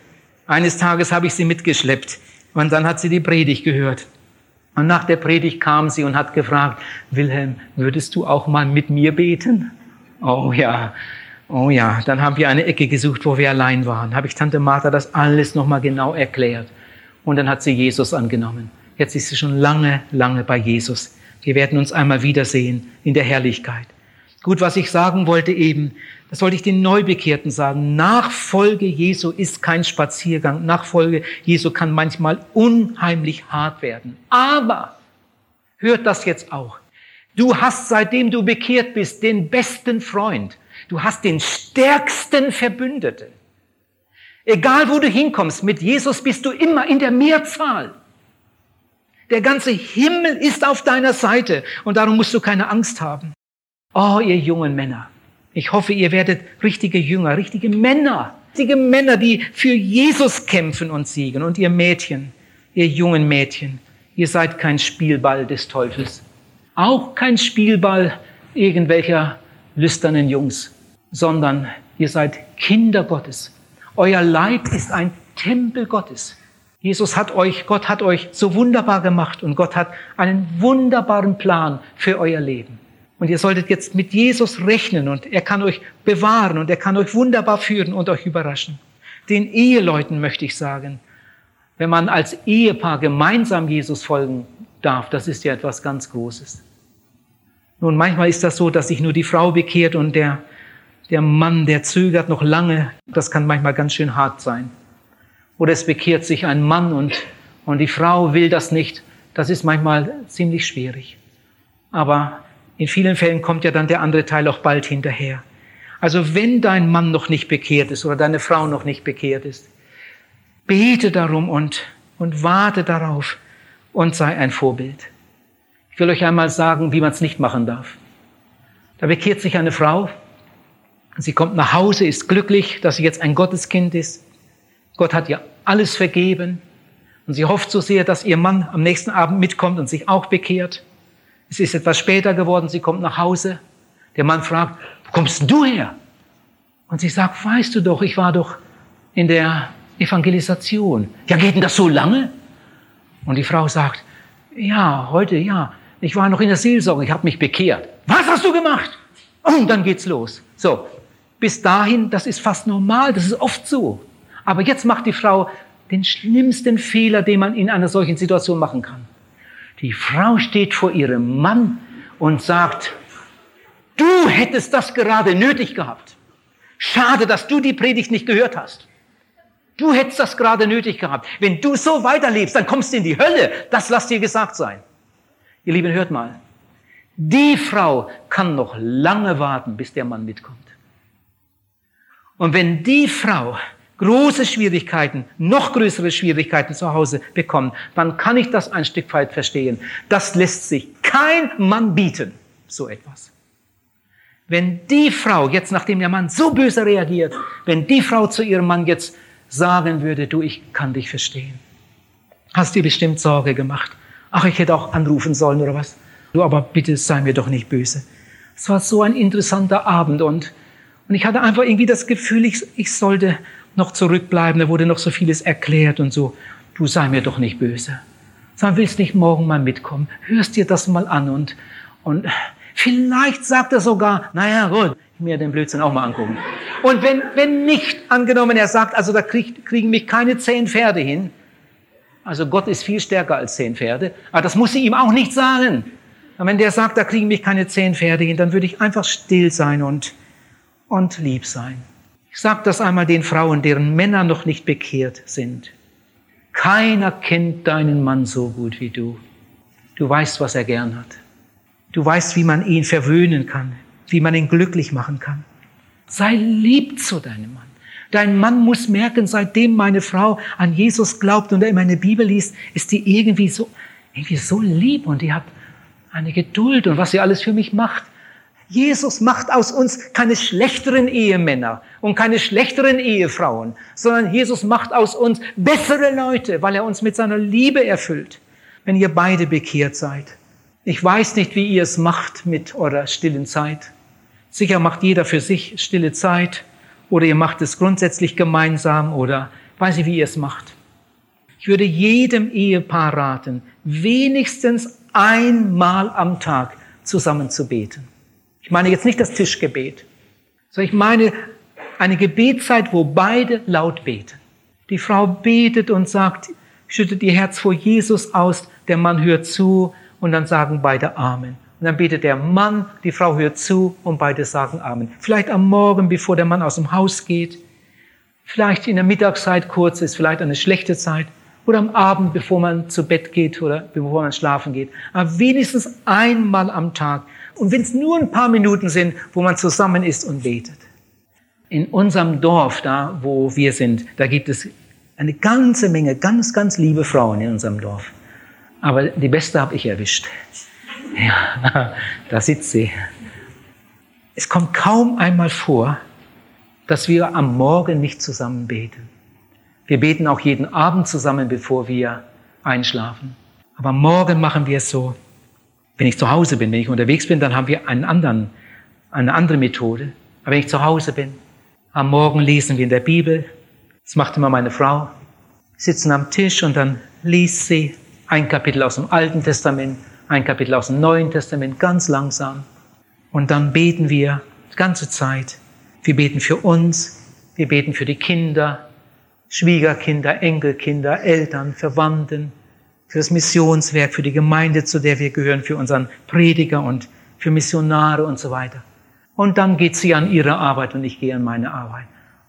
Eines Tages habe ich sie mitgeschleppt und dann hat sie die Predigt gehört. Und nach der Predigt kam sie und hat gefragt, Wilhelm, würdest du auch mal mit mir beten? Oh ja, oh ja. Dann haben wir eine Ecke gesucht, wo wir allein waren. Habe ich Tante Martha das alles nochmal genau erklärt. Und dann hat sie Jesus angenommen. Jetzt ist sie schon lange, lange bei Jesus. Wir werden uns einmal wiedersehen in der Herrlichkeit. Gut, was ich sagen wollte eben, das wollte ich den Neubekehrten sagen. Nachfolge Jesu ist kein Spaziergang. Nachfolge Jesu kann manchmal unheimlich hart werden. Aber, hört das jetzt auch. Du hast, seitdem du bekehrt bist, den besten Freund. Du hast den stärksten Verbündeten. Egal wo du hinkommst, mit Jesus bist du immer in der Mehrzahl. Der ganze Himmel ist auf deiner Seite und darum musst du keine Angst haben. Oh, ihr jungen Männer. Ich hoffe, ihr werdet richtige Jünger, richtige Männer, richtige Männer, die für Jesus kämpfen und siegen. Und ihr Mädchen, ihr jungen Mädchen, ihr seid kein Spielball des Teufels. Auch kein Spielball irgendwelcher lüsternen Jungs, sondern ihr seid Kinder Gottes. Euer Leib ist ein Tempel Gottes. Jesus hat euch, Gott hat euch so wunderbar gemacht und Gott hat einen wunderbaren Plan für euer Leben. Und ihr solltet jetzt mit Jesus rechnen und er kann euch bewahren und er kann euch wunderbar führen und euch überraschen. Den Eheleuten möchte ich sagen, wenn man als Ehepaar gemeinsam Jesus folgen darf, das ist ja etwas ganz Großes. Nun, manchmal ist das so, dass sich nur die Frau bekehrt und der der Mann, der zögert noch lange, das kann manchmal ganz schön hart sein. Oder es bekehrt sich ein Mann und, und die Frau will das nicht. Das ist manchmal ziemlich schwierig. Aber in vielen Fällen kommt ja dann der andere Teil auch bald hinterher. Also wenn dein Mann noch nicht bekehrt ist oder deine Frau noch nicht bekehrt ist, bete darum und, und warte darauf und sei ein Vorbild. Ich will euch einmal sagen, wie man es nicht machen darf. Da bekehrt sich eine Frau Sie kommt nach Hause, ist glücklich, dass sie jetzt ein Gotteskind ist. Gott hat ihr alles vergeben. Und sie hofft so sehr, dass ihr Mann am nächsten Abend mitkommt und sich auch bekehrt. Es ist etwas später geworden, sie kommt nach Hause. Der Mann fragt, wo kommst du her? Und sie sagt, weißt du doch, ich war doch in der Evangelisation. Ja, geht denn das so lange? Und die Frau sagt, ja, heute, ja, ich war noch in der Seelsorge, ich habe mich bekehrt. Was hast du gemacht? Und dann geht's los. So, bis dahin, das ist fast normal, das ist oft so. Aber jetzt macht die Frau den schlimmsten Fehler, den man in einer solchen Situation machen kann. Die Frau steht vor ihrem Mann und sagt, du hättest das gerade nötig gehabt. Schade, dass du die Predigt nicht gehört hast. Du hättest das gerade nötig gehabt. Wenn du so weiterlebst, dann kommst du in die Hölle. Das lass dir gesagt sein. Ihr Lieben, hört mal. Die Frau kann noch lange warten, bis der Mann mitkommt. Und wenn die Frau große Schwierigkeiten, noch größere Schwierigkeiten zu Hause bekommt, dann kann ich das ein Stück weit verstehen. Das lässt sich kein Mann bieten, so etwas. Wenn die Frau jetzt, nachdem der Mann so böse reagiert, wenn die Frau zu ihrem Mann jetzt sagen würde, du, ich kann dich verstehen. Hast dir bestimmt Sorge gemacht. Ach, ich hätte auch anrufen sollen oder was. Du, aber bitte sei mir doch nicht böse. Es war so ein interessanter Abend und und ich hatte einfach irgendwie das Gefühl, ich, ich sollte noch zurückbleiben. Da wurde noch so vieles erklärt und so. Du sei mir doch nicht böse. Sag, willst nicht morgen mal mitkommen? Hörst dir das mal an und, und vielleicht sagt er sogar, naja, gut, mir den Blödsinn auch mal angucken. Und wenn, wenn nicht angenommen, er sagt, also da krieg, kriegen mich keine zehn Pferde hin, also Gott ist viel stärker als zehn Pferde, aber das muss sie ihm auch nicht sagen. Und wenn der sagt, da kriegen mich keine zehn Pferde hin, dann würde ich einfach still sein und, und lieb sein. Ich sage das einmal den Frauen, deren Männer noch nicht bekehrt sind. Keiner kennt deinen Mann so gut wie du. Du weißt, was er gern hat. Du weißt, wie man ihn verwöhnen kann, wie man ihn glücklich machen kann. Sei lieb zu deinem Mann. Dein Mann muss merken, seitdem meine Frau an Jesus glaubt und er immer eine Bibel liest, ist die irgendwie so, irgendwie so lieb und die hat eine Geduld und was sie alles für mich macht. Jesus macht aus uns keine schlechteren Ehemänner und keine schlechteren Ehefrauen, sondern Jesus macht aus uns bessere Leute, weil er uns mit seiner Liebe erfüllt, wenn ihr beide bekehrt seid. Ich weiß nicht, wie ihr es macht mit eurer stillen Zeit. Sicher macht jeder für sich stille Zeit oder ihr macht es grundsätzlich gemeinsam oder weiß ich, wie ihr es macht. Ich würde jedem Ehepaar raten, wenigstens einmal am Tag zusammen zu beten. Ich meine jetzt nicht das Tischgebet, sondern ich meine eine Gebetszeit, wo beide laut beten. Die Frau betet und sagt, schüttet ihr Herz vor Jesus aus, der Mann hört zu und dann sagen beide Amen. Und dann betet der Mann, die Frau hört zu und beide sagen Amen. Vielleicht am Morgen, bevor der Mann aus dem Haus geht. Vielleicht in der Mittagszeit kurz ist, vielleicht eine schlechte Zeit. Oder am Abend, bevor man zu Bett geht oder bevor man schlafen geht. Aber wenigstens einmal am Tag. Und wenn es nur ein paar Minuten sind, wo man zusammen ist und betet. In unserem Dorf, da wo wir sind, da gibt es eine ganze Menge ganz, ganz liebe Frauen in unserem Dorf. Aber die beste habe ich erwischt. Ja, da sitzt sie. Es kommt kaum einmal vor, dass wir am Morgen nicht zusammen beten. Wir beten auch jeden Abend zusammen, bevor wir einschlafen. Aber Morgen machen wir es so. Wenn ich zu Hause bin, wenn ich unterwegs bin, dann haben wir einen anderen, eine andere Methode. Aber wenn ich zu Hause bin, am Morgen lesen wir in der Bibel. Das macht immer meine Frau. Sitzen am Tisch und dann liest sie ein Kapitel aus dem Alten Testament, ein Kapitel aus dem Neuen Testament, ganz langsam. Und dann beten wir die ganze Zeit. Wir beten für uns, wir beten für die Kinder, Schwiegerkinder, Enkelkinder, Eltern, Verwandten, für das Missionswerk, für die Gemeinde, zu der wir gehören, für unseren Prediger und für Missionare und so weiter. Und dann geht sie an ihre Arbeit und ich gehe an meine Arbeit.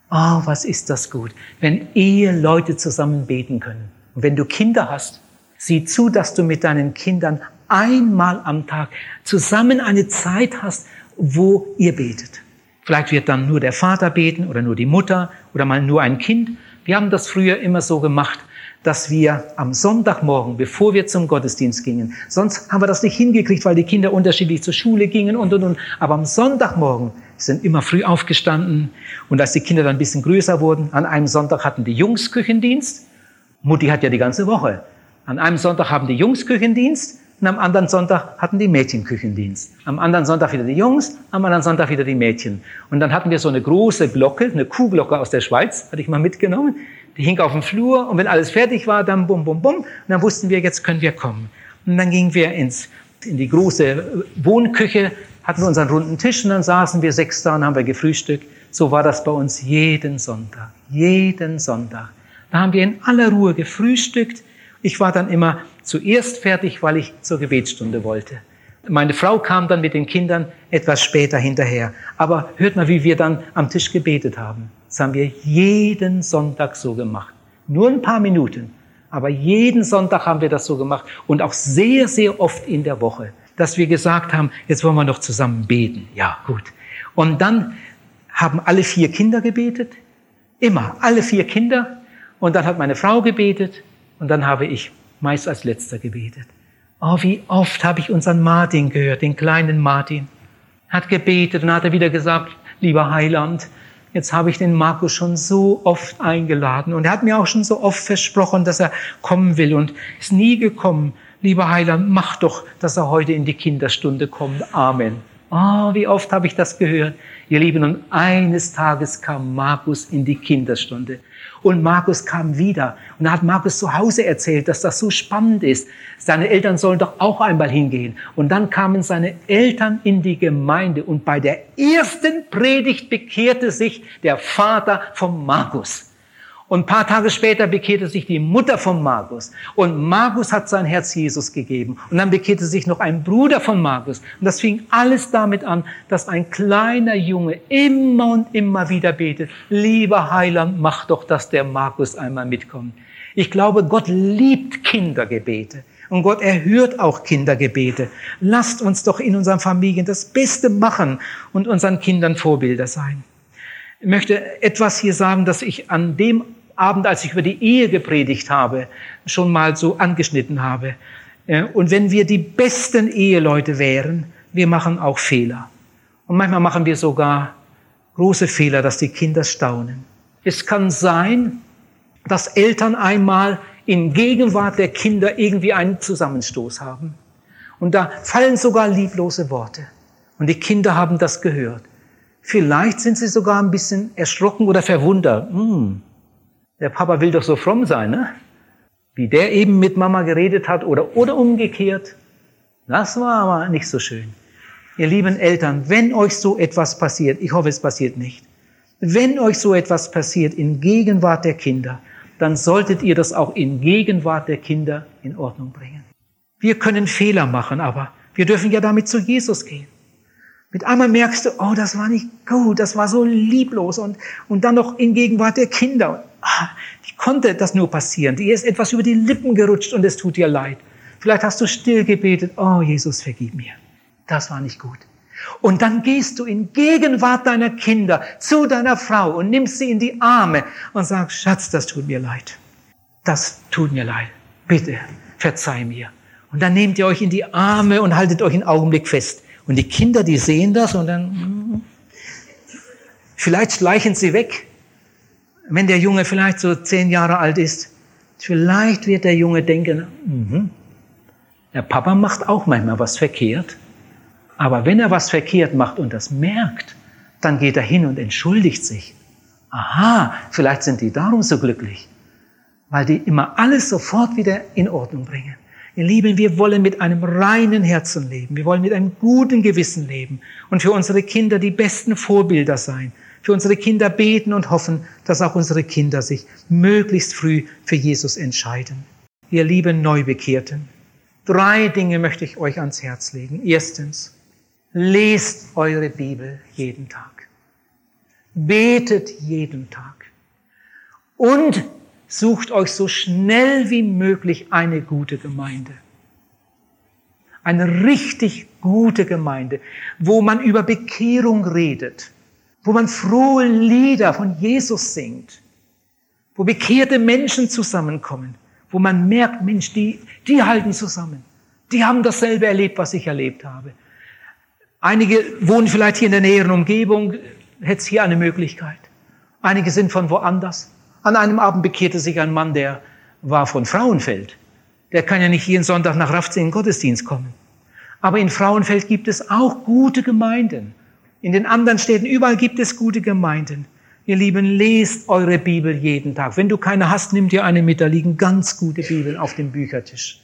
Oh, was ist das gut, wenn Eheleute zusammen beten können. Und wenn du Kinder hast, sieh zu, dass du mit deinen Kindern einmal am Tag zusammen eine Zeit hast, wo ihr betet. Vielleicht wird dann nur der Vater beten oder nur die Mutter oder mal nur ein Kind. Wir haben das früher immer so gemacht, dass wir am Sonntagmorgen, bevor wir zum Gottesdienst gingen, sonst haben wir das nicht hingekriegt, weil die Kinder unterschiedlich zur Schule gingen und, und, und. Aber am Sonntagmorgen sind immer früh aufgestanden und als die Kinder dann ein bisschen größer wurden, an einem Sonntag hatten die Jungs Küchendienst. Mutti hat ja die ganze Woche. An einem Sonntag haben die Jungs Küchendienst und am anderen Sonntag hatten die Mädchen Küchendienst. Am anderen Sonntag wieder die Jungs, am anderen Sonntag wieder die Mädchen. Und dann hatten wir so eine große Glocke, eine Kuhglocke aus der Schweiz, hatte ich mal mitgenommen. Die hing auf dem Flur und wenn alles fertig war, dann bum, bum, bum. Und dann wussten wir, jetzt können wir kommen. Und dann gingen wir ins, in die große Wohnküche, hatten unseren runden Tisch und dann saßen wir sechs da und haben wir gefrühstückt. So war das bei uns jeden Sonntag. Jeden Sonntag. Da haben wir in aller Ruhe gefrühstückt. Ich war dann immer zuerst fertig, weil ich zur Gebetsstunde wollte. Meine Frau kam dann mit den Kindern etwas später hinterher. Aber hört mal, wie wir dann am Tisch gebetet haben. Das haben wir jeden Sonntag so gemacht. Nur ein paar Minuten. Aber jeden Sonntag haben wir das so gemacht. Und auch sehr, sehr oft in der Woche. Dass wir gesagt haben, jetzt wollen wir noch zusammen beten. Ja, gut. Und dann haben alle vier Kinder gebetet. Immer. Alle vier Kinder. Und dann hat meine Frau gebetet. Und dann habe ich meist als letzter gebetet. Oh, wie oft habe ich unseren Martin gehört, den kleinen Martin. Hat gebetet und hat er wieder gesagt, lieber Heiland, jetzt habe ich den Markus schon so oft eingeladen und er hat mir auch schon so oft versprochen, dass er kommen will und ist nie gekommen. Lieber Heiland, mach doch, dass er heute in die Kinderstunde kommt. Amen. Oh, wie oft habe ich das gehört. Ihr Lieben, und eines Tages kam Markus in die Kinderstunde. Und Markus kam wieder und hat Markus zu Hause erzählt, dass das so spannend ist. Seine Eltern sollen doch auch einmal hingehen. Und dann kamen seine Eltern in die Gemeinde und bei der ersten Predigt bekehrte sich der Vater von Markus. Und ein paar Tage später bekehrte sich die Mutter von Markus. Und Markus hat sein Herz Jesus gegeben. Und dann bekehrte sich noch ein Bruder von Markus. Und das fing alles damit an, dass ein kleiner Junge immer und immer wieder betet, lieber Heiland, mach doch, dass der Markus einmal mitkommt. Ich glaube, Gott liebt Kindergebete. Und Gott erhört auch Kindergebete. Lasst uns doch in unseren Familien das Beste machen und unseren Kindern Vorbilder sein. Ich möchte etwas hier sagen, dass ich an dem Abend, als ich über die Ehe gepredigt habe, schon mal so angeschnitten habe. Und wenn wir die besten Eheleute wären, wir machen auch Fehler. Und manchmal machen wir sogar große Fehler, dass die Kinder staunen. Es kann sein, dass Eltern einmal in Gegenwart der Kinder irgendwie einen Zusammenstoß haben. Und da fallen sogar lieblose Worte. Und die Kinder haben das gehört. Vielleicht sind sie sogar ein bisschen erschrocken oder verwundert. Hm, der Papa will doch so fromm sein, ne? Wie der eben mit Mama geredet hat oder, oder umgekehrt. Das war aber nicht so schön. Ihr lieben Eltern, wenn euch so etwas passiert, ich hoffe, es passiert nicht, wenn euch so etwas passiert in Gegenwart der Kinder, dann solltet ihr das auch in Gegenwart der Kinder in Ordnung bringen. Wir können Fehler machen, aber wir dürfen ja damit zu Jesus gehen. Mit einmal merkst du, oh, das war nicht gut, das war so lieblos und, und dann noch in Gegenwart der Kinder. Ah, wie konnte das nur passieren? Dir ist etwas über die Lippen gerutscht und es tut dir leid. Vielleicht hast du still gebetet, oh Jesus, vergib mir. Das war nicht gut. Und dann gehst du in Gegenwart deiner Kinder zu deiner Frau und nimmst sie in die Arme und sagst, Schatz, das tut mir leid. Das tut mir leid. Bitte, verzeih mir. Und dann nehmt ihr euch in die Arme und haltet euch einen Augenblick fest. Und die Kinder, die sehen das und dann, hm, vielleicht schleichen sie weg. Wenn der Junge vielleicht so zehn Jahre alt ist, vielleicht wird der Junge denken, mh, der Papa macht auch manchmal was verkehrt. Aber wenn er was verkehrt macht und das merkt, dann geht er hin und entschuldigt sich. Aha, vielleicht sind die darum so glücklich, weil die immer alles sofort wieder in Ordnung bringen. Ihr Lieben, wir wollen mit einem reinen Herzen leben. Wir wollen mit einem guten Gewissen leben und für unsere Kinder die besten Vorbilder sein. Für unsere Kinder beten und hoffen, dass auch unsere Kinder sich möglichst früh für Jesus entscheiden. Ihr lieben Neubekehrten, drei Dinge möchte ich euch ans Herz legen. Erstens, lest eure Bibel jeden Tag. Betet jeden Tag. Und sucht euch so schnell wie möglich eine gute Gemeinde. Eine richtig gute Gemeinde, wo man über Bekehrung redet, wo man frohe Lieder von Jesus singt, wo bekehrte Menschen zusammenkommen, wo man merkt, Mensch, die, die halten zusammen. Die haben dasselbe erlebt, was ich erlebt habe. Einige wohnen vielleicht hier in der näheren Umgebung, hätte es hier eine Möglichkeit. Einige sind von woanders. An einem Abend bekehrte sich ein Mann, der war von Frauenfeld. Der kann ja nicht jeden Sonntag nach Rafts in den Gottesdienst kommen. Aber in Frauenfeld gibt es auch gute Gemeinden. In den anderen Städten, überall gibt es gute Gemeinden. Ihr Lieben, lest eure Bibel jeden Tag. Wenn du keine hast, nimm dir eine mit. Da liegen ganz gute Bibeln auf dem Büchertisch.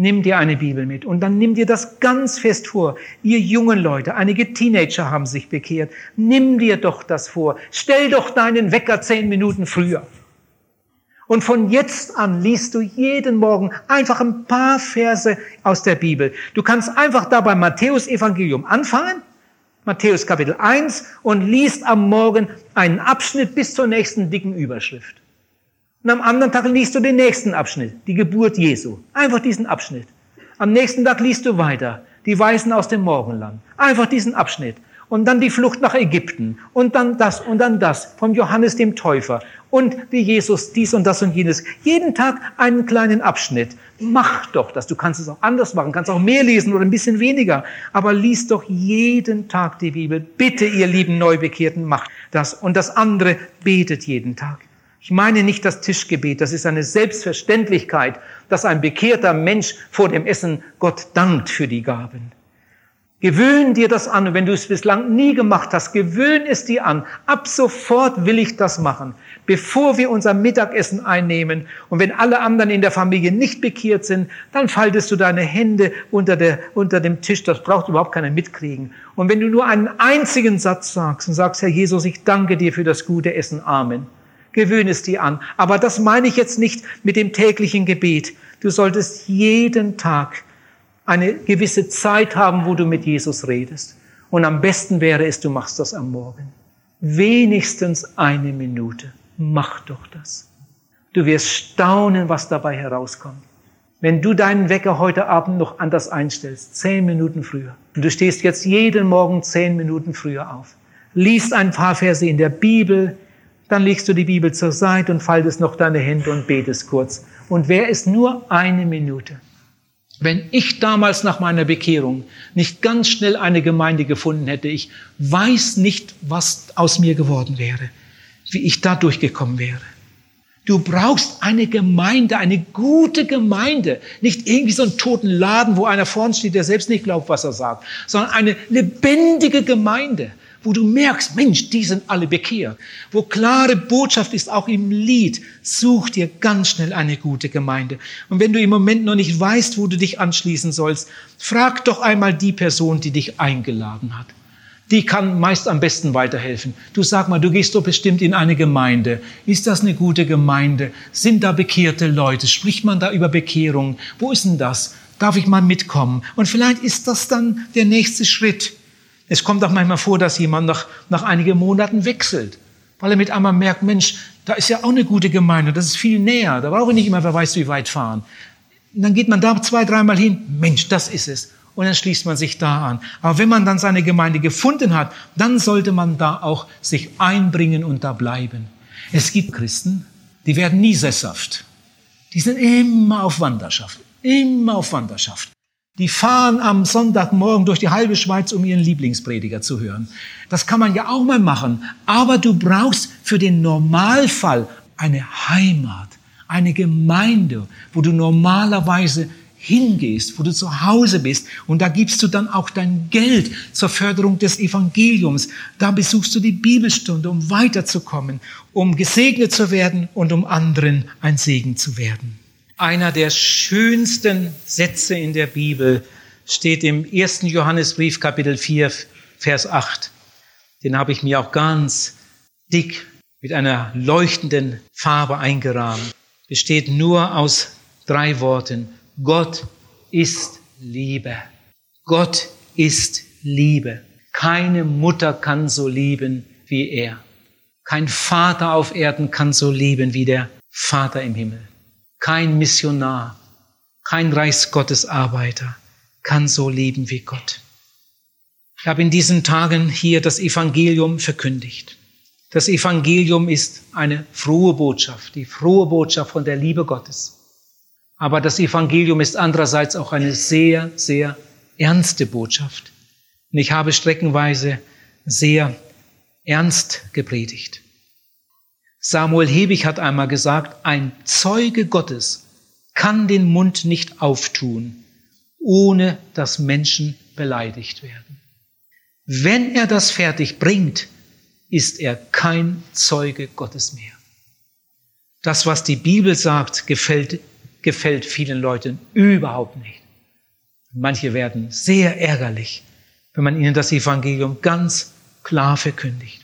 Nimm dir eine Bibel mit und dann nimm dir das ganz fest vor. Ihr jungen Leute, einige Teenager haben sich bekehrt. Nimm dir doch das vor. Stell doch deinen Wecker zehn Minuten früher. Und von jetzt an liest du jeden Morgen einfach ein paar Verse aus der Bibel. Du kannst einfach da beim Matthäus Evangelium anfangen, Matthäus Kapitel 1, und liest am Morgen einen Abschnitt bis zur nächsten dicken Überschrift. Und am anderen Tag liest du den nächsten Abschnitt, die Geburt Jesu. Einfach diesen Abschnitt. Am nächsten Tag liest du weiter, die Weisen aus dem Morgenland. Einfach diesen Abschnitt. Und dann die Flucht nach Ägypten. Und dann das und dann das von Johannes dem Täufer. Und wie Jesus dies und das und jenes. Jeden Tag einen kleinen Abschnitt. Mach doch das. Du kannst es auch anders machen, kannst auch mehr lesen oder ein bisschen weniger. Aber lies doch jeden Tag die Bibel. Bitte, ihr lieben Neubekehrten, macht das. Und das andere betet jeden Tag. Ich meine nicht das Tischgebet, das ist eine Selbstverständlichkeit, dass ein bekehrter Mensch vor dem Essen Gott dankt für die Gaben. Gewöhn dir das an. Wenn du es bislang nie gemacht hast, gewöhn es dir an. Ab sofort will ich das machen. Bevor wir unser Mittagessen einnehmen und wenn alle anderen in der Familie nicht bekehrt sind, dann faltest du deine Hände unter, der, unter dem Tisch. Das braucht überhaupt keiner mitkriegen. Und wenn du nur einen einzigen Satz sagst und sagst, Herr Jesus, ich danke dir für das gute Essen. Amen. Gewöhn es dir an. Aber das meine ich jetzt nicht mit dem täglichen Gebet. Du solltest jeden Tag eine gewisse Zeit haben, wo du mit Jesus redest. Und am besten wäre es, du machst das am Morgen. Wenigstens eine Minute. Mach doch das. Du wirst staunen, was dabei herauskommt. Wenn du deinen Wecker heute Abend noch anders einstellst, zehn Minuten früher, und du stehst jetzt jeden Morgen zehn Minuten früher auf, liest ein paar Verse in der Bibel, dann legst du die Bibel zur Seite und faltest noch deine Hände und betest kurz. Und wäre es nur eine Minute. Wenn ich damals nach meiner Bekehrung nicht ganz schnell eine Gemeinde gefunden hätte, ich weiß nicht, was aus mir geworden wäre, wie ich da durchgekommen wäre. Du brauchst eine Gemeinde, eine gute Gemeinde. Nicht irgendwie so einen toten Laden, wo einer vorn steht, der selbst nicht glaubt, was er sagt, sondern eine lebendige Gemeinde wo du merkst, Mensch, die sind alle bekehrt, wo klare Botschaft ist, auch im Lied, such dir ganz schnell eine gute Gemeinde. Und wenn du im Moment noch nicht weißt, wo du dich anschließen sollst, frag doch einmal die Person, die dich eingeladen hat. Die kann meist am besten weiterhelfen. Du sag mal, du gehst doch bestimmt in eine Gemeinde. Ist das eine gute Gemeinde? Sind da bekehrte Leute? Spricht man da über Bekehrung? Wo ist denn das? Darf ich mal mitkommen? Und vielleicht ist das dann der nächste Schritt es kommt auch manchmal vor, dass jemand nach, nach einigen Monaten wechselt, weil er mit einmal merkt, Mensch, da ist ja auch eine gute Gemeinde, das ist viel näher, da brauche ich nicht immer, wer weiß wie weit fahren. Und dann geht man da zwei, dreimal hin, Mensch, das ist es. Und dann schließt man sich da an. Aber wenn man dann seine Gemeinde gefunden hat, dann sollte man da auch sich einbringen und da bleiben. Es gibt Christen, die werden nie sesshaft. Die sind immer auf Wanderschaft, immer auf Wanderschaft. Die fahren am Sonntagmorgen durch die halbe Schweiz, um ihren Lieblingsprediger zu hören. Das kann man ja auch mal machen. Aber du brauchst für den Normalfall eine Heimat, eine Gemeinde, wo du normalerweise hingehst, wo du zu Hause bist. Und da gibst du dann auch dein Geld zur Förderung des Evangeliums. Da besuchst du die Bibelstunde, um weiterzukommen, um gesegnet zu werden und um anderen ein Segen zu werden. Einer der schönsten Sätze in der Bibel steht im ersten Johannesbrief Kapitel 4, Vers 8. Den habe ich mir auch ganz dick mit einer leuchtenden Farbe eingerahmt. Besteht nur aus drei Worten. Gott ist Liebe. Gott ist Liebe. Keine Mutter kann so lieben wie er. Kein Vater auf Erden kann so lieben wie der Vater im Himmel. Kein Missionar, kein Reichsgottesarbeiter kann so leben wie Gott. Ich habe in diesen Tagen hier das Evangelium verkündigt. Das Evangelium ist eine frohe Botschaft, die frohe Botschaft von der Liebe Gottes. Aber das Evangelium ist andererseits auch eine sehr, sehr ernste Botschaft. Und ich habe streckenweise sehr ernst gepredigt. Samuel Hebig hat einmal gesagt, ein Zeuge Gottes kann den Mund nicht auftun, ohne dass Menschen beleidigt werden. Wenn er das fertig bringt, ist er kein Zeuge Gottes mehr. Das, was die Bibel sagt, gefällt, gefällt vielen Leuten überhaupt nicht. Manche werden sehr ärgerlich, wenn man ihnen das Evangelium ganz klar verkündigt.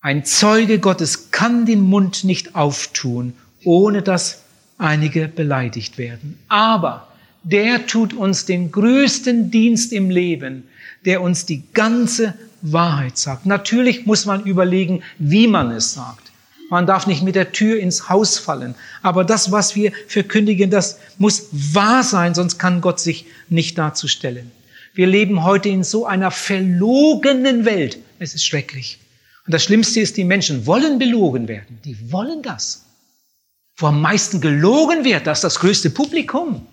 Ein Zeuge Gottes kann den Mund nicht auftun, ohne dass einige beleidigt werden. Aber der tut uns den größten Dienst im Leben, der uns die ganze Wahrheit sagt. Natürlich muss man überlegen, wie man es sagt. Man darf nicht mit der Tür ins Haus fallen. Aber das, was wir verkündigen, das muss wahr sein, sonst kann Gott sich nicht dazu stellen. Wir leben heute in so einer verlogenen Welt. Es ist schrecklich. Und das Schlimmste ist, die Menschen wollen belogen werden. Die wollen das. Wo am meisten gelogen wird, das ist das größte Publikum.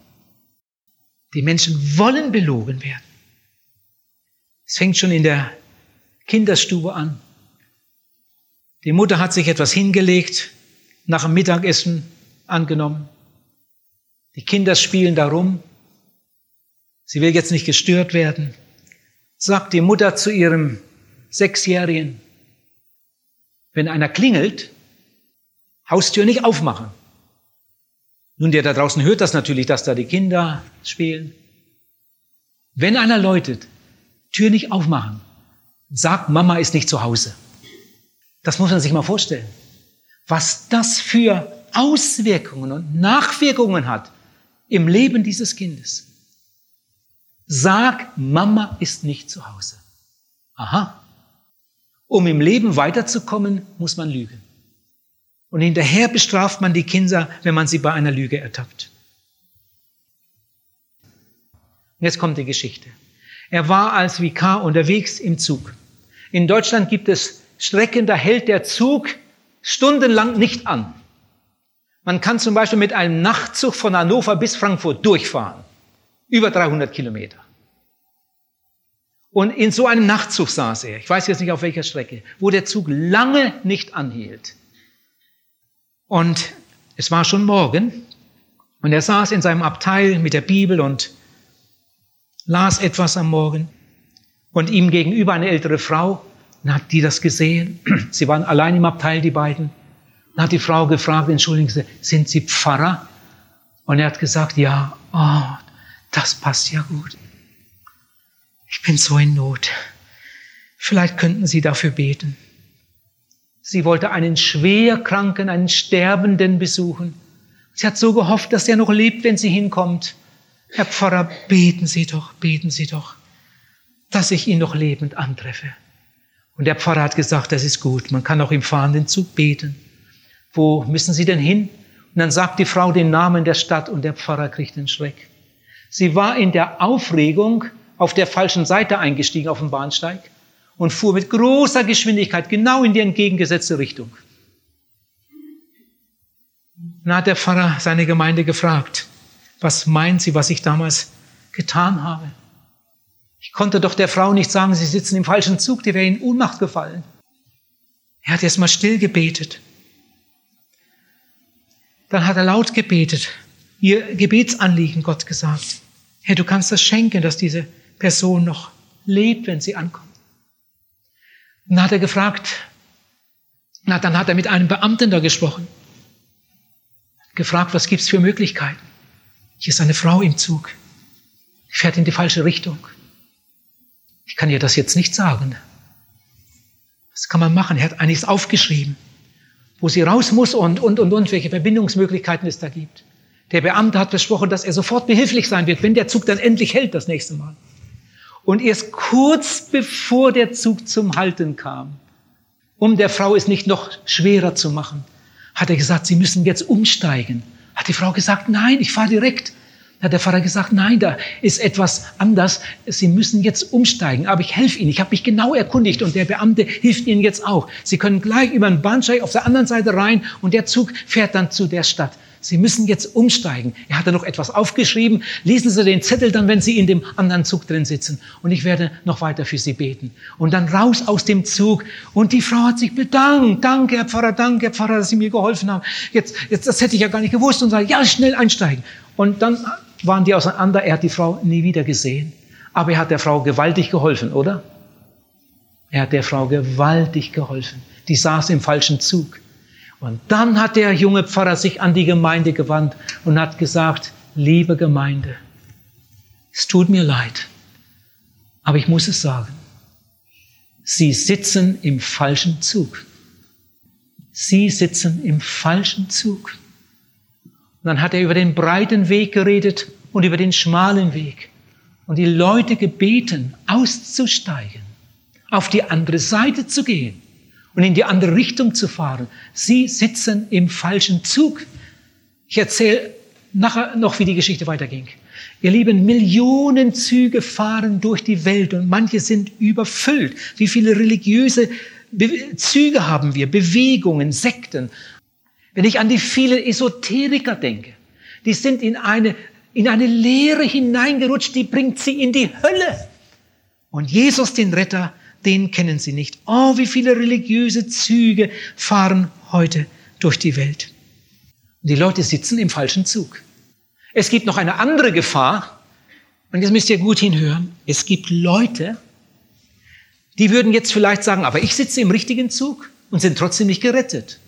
Die Menschen wollen belogen werden. Es fängt schon in der Kinderstube an. Die Mutter hat sich etwas hingelegt, nach dem Mittagessen angenommen. Die Kinder spielen darum. Sie will jetzt nicht gestört werden. sagt die Mutter zu ihrem Sechsjährigen, wenn einer klingelt, Haustür nicht aufmachen. Nun, der da draußen hört das natürlich, dass da die Kinder spielen. Wenn einer läutet, Tür nicht aufmachen, sagt, Mama ist nicht zu Hause. Das muss man sich mal vorstellen. Was das für Auswirkungen und Nachwirkungen hat im Leben dieses Kindes. Sag, Mama ist nicht zu Hause. Aha. Um im Leben weiterzukommen, muss man lügen. Und hinterher bestraft man die Kinder, wenn man sie bei einer Lüge ertappt. Jetzt kommt die Geschichte. Er war als Vikar unterwegs im Zug. In Deutschland gibt es Strecken, da hält der Zug stundenlang nicht an. Man kann zum Beispiel mit einem Nachtzug von Hannover bis Frankfurt durchfahren. Über 300 Kilometer. Und in so einem Nachtzug saß er, ich weiß jetzt nicht auf welcher Strecke, wo der Zug lange nicht anhielt. Und es war schon morgen und er saß in seinem Abteil mit der Bibel und las etwas am Morgen. Und ihm gegenüber eine ältere Frau, und hat die das gesehen. Sie waren allein im Abteil, die beiden. Dann hat die Frau gefragt, entschuldigen Sie, sind Sie Pfarrer? Und er hat gesagt, ja, oh, das passt ja gut. Ich bin so in Not. Vielleicht könnten Sie dafür beten. Sie wollte einen Schwerkranken, einen Sterbenden besuchen. Sie hat so gehofft, dass er noch lebt, wenn sie hinkommt. Herr Pfarrer, beten Sie doch, beten Sie doch, dass ich ihn noch lebend antreffe. Und der Pfarrer hat gesagt, das ist gut, man kann auch im fahrenden Zug beten. Wo müssen Sie denn hin? Und dann sagt die Frau den Namen der Stadt und der Pfarrer kriegt den Schreck. Sie war in der Aufregung auf der falschen Seite eingestiegen auf dem Bahnsteig und fuhr mit großer Geschwindigkeit genau in die entgegengesetzte Richtung. Dann hat der Pfarrer seine Gemeinde gefragt, was meint sie, was ich damals getan habe? Ich konnte doch der Frau nicht sagen, sie sitzen im falschen Zug, die wäre in Ohnmacht gefallen. Er hat erst mal still gebetet. Dann hat er laut gebetet, ihr Gebetsanliegen Gott gesagt. Herr, du kannst das schenken, dass diese Person noch lebt, wenn sie ankommt. Und dann hat er gefragt, na, dann hat er mit einem Beamten da gesprochen. Gefragt, was gibt's für Möglichkeiten? Hier ist eine Frau im Zug. Die fährt in die falsche Richtung. Ich kann ihr das jetzt nicht sagen. Was kann man machen? Er hat einiges aufgeschrieben, wo sie raus muss und, und, und, und, welche Verbindungsmöglichkeiten es da gibt. Der Beamte hat versprochen, dass er sofort behilflich sein wird, wenn der Zug dann endlich hält das nächste Mal. Und erst kurz bevor der Zug zum Halten kam, um der Frau es nicht noch schwerer zu machen, hat er gesagt, Sie müssen jetzt umsteigen. Hat die Frau gesagt, nein, ich fahre direkt. Hat der Pfarrer gesagt, nein, da ist etwas anders. Sie müssen jetzt umsteigen, aber ich helfe Ihnen. Ich habe mich genau erkundigt und der Beamte hilft Ihnen jetzt auch. Sie können gleich über den Bahnsteig auf der anderen Seite rein und der Zug fährt dann zu der Stadt. Sie müssen jetzt umsteigen. Er hatte noch etwas aufgeschrieben. Lesen Sie den Zettel dann, wenn Sie in dem anderen Zug drin sitzen. Und ich werde noch weiter für Sie beten. Und dann raus aus dem Zug. Und die Frau hat sich bedankt. Danke, Herr Pfarrer, danke, Herr Pfarrer, dass Sie mir geholfen haben. Jetzt, jetzt, das hätte ich ja gar nicht gewusst. Und sagt, ja, schnell einsteigen. Und dann waren die auseinander. Er hat die Frau nie wieder gesehen. Aber er hat der Frau gewaltig geholfen, oder? Er hat der Frau gewaltig geholfen. Die saß im falschen Zug. Und dann hat der junge Pfarrer sich an die Gemeinde gewandt und hat gesagt, liebe Gemeinde, es tut mir leid, aber ich muss es sagen, Sie sitzen im falschen Zug. Sie sitzen im falschen Zug. Und dann hat er über den breiten Weg geredet und über den schmalen Weg und die Leute gebeten, auszusteigen, auf die andere Seite zu gehen und in die andere Richtung zu fahren. Sie sitzen im falschen Zug. Ich erzähle nachher noch, wie die Geschichte weiterging. Ihr Lieben, Millionen Züge fahren durch die Welt und manche sind überfüllt. Wie viele religiöse Be Züge haben wir, Bewegungen, Sekten. Wenn ich an die vielen Esoteriker denke, die sind in eine, in eine Lehre hineingerutscht, die bringt sie in die Hölle. Und Jesus, den Retter, den kennen sie nicht. Oh, wie viele religiöse Züge fahren heute durch die Welt. Und die Leute sitzen im falschen Zug. Es gibt noch eine andere Gefahr, und jetzt müsst ihr gut hinhören. Es gibt Leute, Die würden jetzt vielleicht sagen, aber ich sitze im richtigen Zug und sind trotzdem nicht gerettet.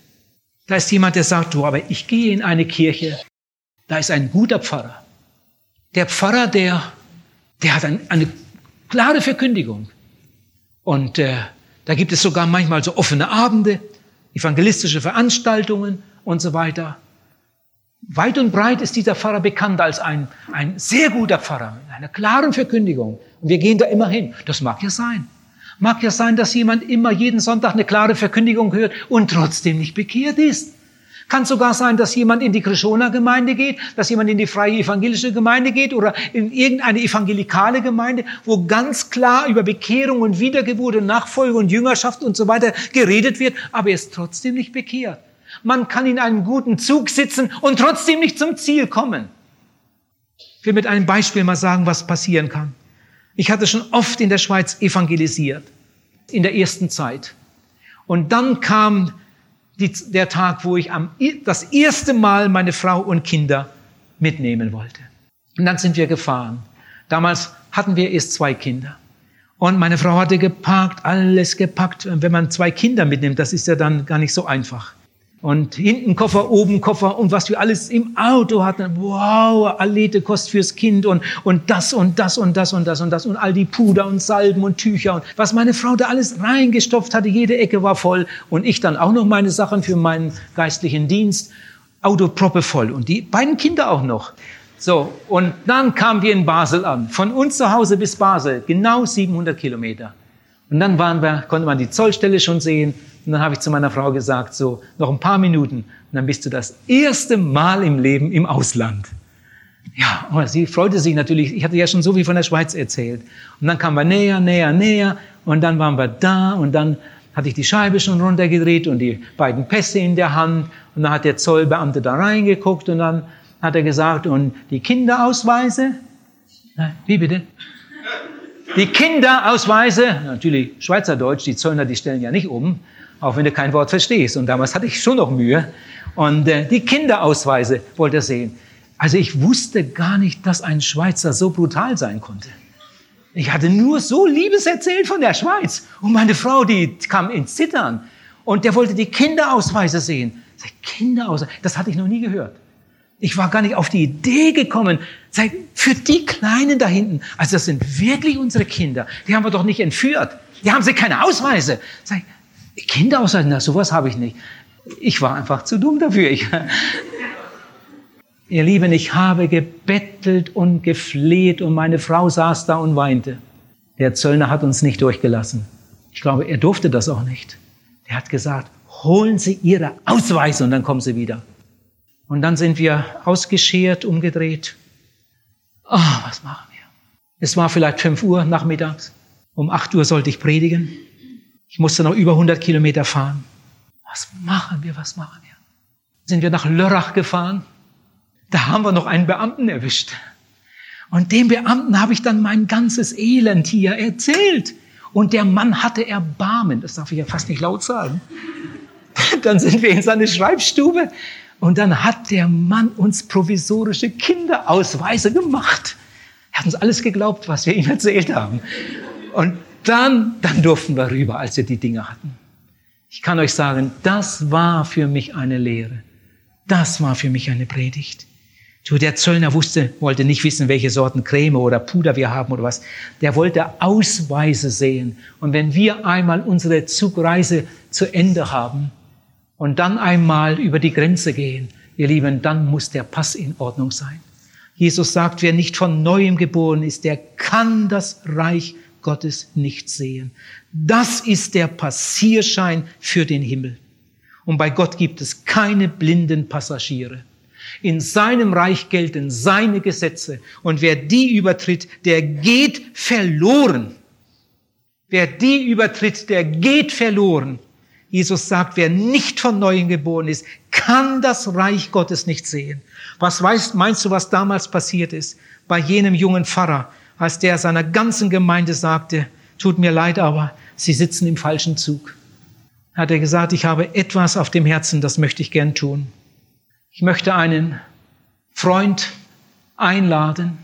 Da ist jemand, der sagt, du, aber ich gehe in eine Kirche, da ist ein guter Pfarrer. Der Pfarrer, der, der hat ein, eine klare Verkündigung. Und äh, da gibt es sogar manchmal so offene Abende, evangelistische Veranstaltungen und so weiter. Weit und breit ist dieser Pfarrer bekannt als ein, ein sehr guter Pfarrer, mit einer klaren Verkündigung. Und wir gehen da immer hin. Das mag ja sein. Mag ja sein, dass jemand immer jeden Sonntag eine klare Verkündigung hört und trotzdem nicht bekehrt ist. Kann sogar sein, dass jemand in die Krishona-Gemeinde geht, dass jemand in die freie evangelische Gemeinde geht oder in irgendeine evangelikale Gemeinde, wo ganz klar über Bekehrung und Wiedergeburt und Nachfolge und Jüngerschaft und so weiter geredet wird, aber er ist trotzdem nicht bekehrt. Man kann in einem guten Zug sitzen und trotzdem nicht zum Ziel kommen. Ich will mit einem Beispiel mal sagen, was passieren kann. Ich hatte schon oft in der Schweiz evangelisiert, in der ersten Zeit. Und dann kam die, der Tag, wo ich am, das erste Mal meine Frau und Kinder mitnehmen wollte. Und dann sind wir gefahren. Damals hatten wir erst zwei Kinder. Und meine Frau hatte geparkt, alles gepackt. Und wenn man zwei Kinder mitnimmt, das ist ja dann gar nicht so einfach. Und hinten Koffer, oben Koffer und was wir alles im Auto hatten. Wow, Alete-Kost fürs Kind und, und das und das und das und das und das und all die Puder und Salben und Tücher und was meine Frau da alles reingestopft hatte. Jede Ecke war voll und ich dann auch noch meine Sachen für meinen geistlichen Dienst. Auto proppe voll und die beiden Kinder auch noch. So, und dann kamen wir in Basel an. Von uns zu Hause bis Basel, genau 700 Kilometer. Und dann waren wir, konnte man die Zollstelle schon sehen. Und dann habe ich zu meiner Frau gesagt, so, noch ein paar Minuten. Und dann bist du das erste Mal im Leben im Ausland. Ja, und sie freute sich natürlich. Ich hatte ja schon so viel von der Schweiz erzählt. Und dann kamen wir näher, näher, näher. Und dann waren wir da. Und dann hatte ich die Scheibe schon runtergedreht und die beiden Pässe in der Hand. Und dann hat der Zollbeamte da reingeguckt. Und dann hat er gesagt, und die Kinderausweise? Wie bitte? Die Kinderausweise, natürlich Schweizerdeutsch, die Zöllner, die stellen ja nicht um, auch wenn du kein Wort verstehst. Und damals hatte ich schon noch Mühe. Und äh, die Kinderausweise wollte er sehen. Also ich wusste gar nicht, dass ein Schweizer so brutal sein konnte. Ich hatte nur so Liebes erzählt von der Schweiz. Und meine Frau, die kam ins Zittern. Und der wollte die Kinderausweise sehen. Kinderausweise, das hatte ich noch nie gehört. Ich war gar nicht auf die Idee gekommen, für die Kleinen da hinten, also das sind wirklich unsere Kinder, die haben wir doch nicht entführt, die haben sie keine Ausweise. Sag, Kinderausweise, na sowas habe ich nicht. Ich war einfach zu dumm dafür. Ich, Ihr Lieben, ich habe gebettelt und gefleht und meine Frau saß da und weinte. Der Zöllner hat uns nicht durchgelassen. Ich glaube, er durfte das auch nicht. Er hat gesagt, holen Sie Ihre Ausweise und dann kommen Sie wieder. Und dann sind wir ausgeschert, umgedreht. Oh, was machen wir? Es war vielleicht fünf Uhr nachmittags. Um acht Uhr sollte ich predigen. Ich musste noch über 100 Kilometer fahren. Was machen wir? Was machen wir? Sind wir nach Lörrach gefahren? Da haben wir noch einen Beamten erwischt. Und dem Beamten habe ich dann mein ganzes Elend hier erzählt. Und der Mann hatte Erbarmen. Das darf ich ja fast nicht laut sagen. Dann sind wir in seine Schreibstube und dann hat der Mann uns provisorische Kinderausweise gemacht. Er hat uns alles geglaubt, was wir ihm erzählt haben. Und dann, dann durften wir rüber, als wir die Dinge hatten. Ich kann euch sagen, das war für mich eine Lehre. Das war für mich eine Predigt. Der Zöllner wusste, wollte nicht wissen, welche Sorten Creme oder Puder wir haben oder was. Der wollte Ausweise sehen. Und wenn wir einmal unsere Zugreise zu Ende haben, und dann einmal über die Grenze gehen, ihr Lieben, dann muss der Pass in Ordnung sein. Jesus sagt, wer nicht von neuem geboren ist, der kann das Reich Gottes nicht sehen. Das ist der Passierschein für den Himmel. Und bei Gott gibt es keine blinden Passagiere. In seinem Reich gelten seine Gesetze. Und wer die übertritt, der geht verloren. Wer die übertritt, der geht verloren. Jesus sagt, wer nicht von neuem geboren ist, kann das Reich Gottes nicht sehen. Was weißt, meinst du, was damals passiert ist bei jenem jungen Pfarrer, als der seiner ganzen Gemeinde sagte, tut mir leid, aber Sie sitzen im falschen Zug. Hat er gesagt, ich habe etwas auf dem Herzen, das möchte ich gern tun. Ich möchte einen Freund einladen,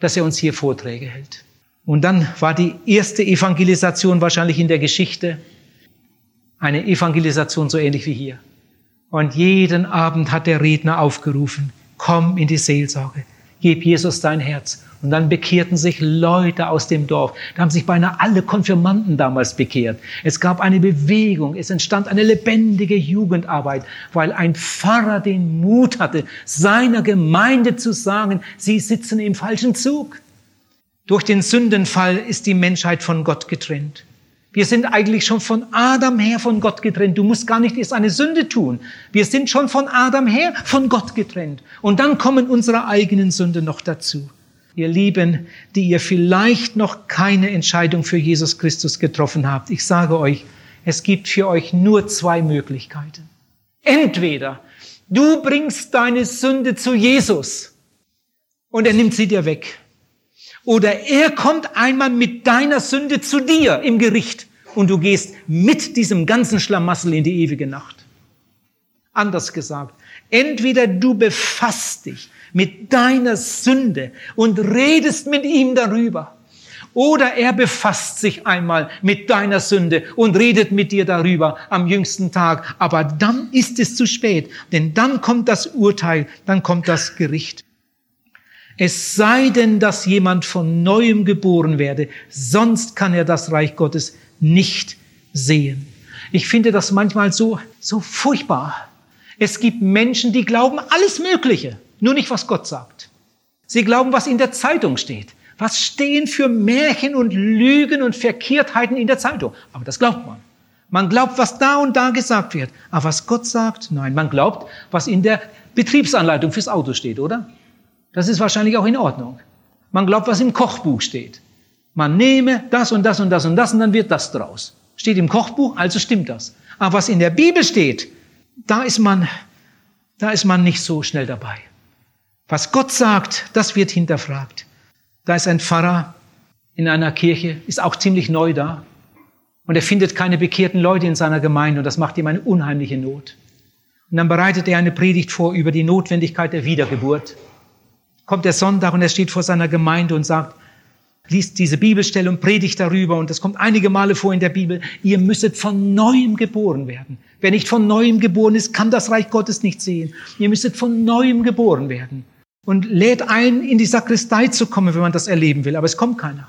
dass er uns hier Vorträge hält. Und dann war die erste Evangelisation wahrscheinlich in der Geschichte eine Evangelisation so ähnlich wie hier. Und jeden Abend hat der Redner aufgerufen, komm in die Seelsorge, gib Jesus dein Herz. Und dann bekehrten sich Leute aus dem Dorf. Da haben sich beinahe alle Konfirmanden damals bekehrt. Es gab eine Bewegung, es entstand eine lebendige Jugendarbeit, weil ein Pfarrer den Mut hatte, seiner Gemeinde zu sagen, sie sitzen im falschen Zug. Durch den Sündenfall ist die Menschheit von Gott getrennt. Wir sind eigentlich schon von Adam her von Gott getrennt. Du musst gar nicht erst eine Sünde tun. Wir sind schon von Adam her von Gott getrennt. Und dann kommen unsere eigenen Sünden noch dazu. Ihr Lieben, die ihr vielleicht noch keine Entscheidung für Jesus Christus getroffen habt, ich sage euch, es gibt für euch nur zwei Möglichkeiten. Entweder du bringst deine Sünde zu Jesus und er nimmt sie dir weg. Oder er kommt einmal mit deiner Sünde zu dir im Gericht und du gehst mit diesem ganzen Schlamassel in die ewige Nacht. Anders gesagt, entweder du befasst dich mit deiner Sünde und redest mit ihm darüber, oder er befasst sich einmal mit deiner Sünde und redet mit dir darüber am jüngsten Tag. Aber dann ist es zu spät, denn dann kommt das Urteil, dann kommt das Gericht. Es sei denn, dass jemand von neuem geboren werde, sonst kann er das Reich Gottes nicht sehen. Ich finde das manchmal so, so furchtbar. Es gibt Menschen, die glauben alles Mögliche, nur nicht, was Gott sagt. Sie glauben, was in der Zeitung steht. Was stehen für Märchen und Lügen und Verkehrtheiten in der Zeitung? Aber das glaubt man. Man glaubt, was da und da gesagt wird. Aber was Gott sagt? Nein, man glaubt, was in der Betriebsanleitung fürs Auto steht, oder? Das ist wahrscheinlich auch in Ordnung. Man glaubt, was im Kochbuch steht. Man nehme das und das und das und das und dann wird das draus. Steht im Kochbuch, also stimmt das. Aber was in der Bibel steht, da ist man, da ist man nicht so schnell dabei. Was Gott sagt, das wird hinterfragt. Da ist ein Pfarrer in einer Kirche, ist auch ziemlich neu da. Und er findet keine bekehrten Leute in seiner Gemeinde und das macht ihm eine unheimliche Not. Und dann bereitet er eine Predigt vor über die Notwendigkeit der Wiedergeburt kommt der Sonntag und er steht vor seiner Gemeinde und sagt, liest diese Bibelstelle und predigt darüber. Und das kommt einige Male vor in der Bibel. Ihr müsstet von neuem geboren werden. Wer nicht von neuem geboren ist, kann das Reich Gottes nicht sehen. Ihr müsstet von neuem geboren werden. Und lädt ein, in die Sakristei zu kommen, wenn man das erleben will. Aber es kommt keiner.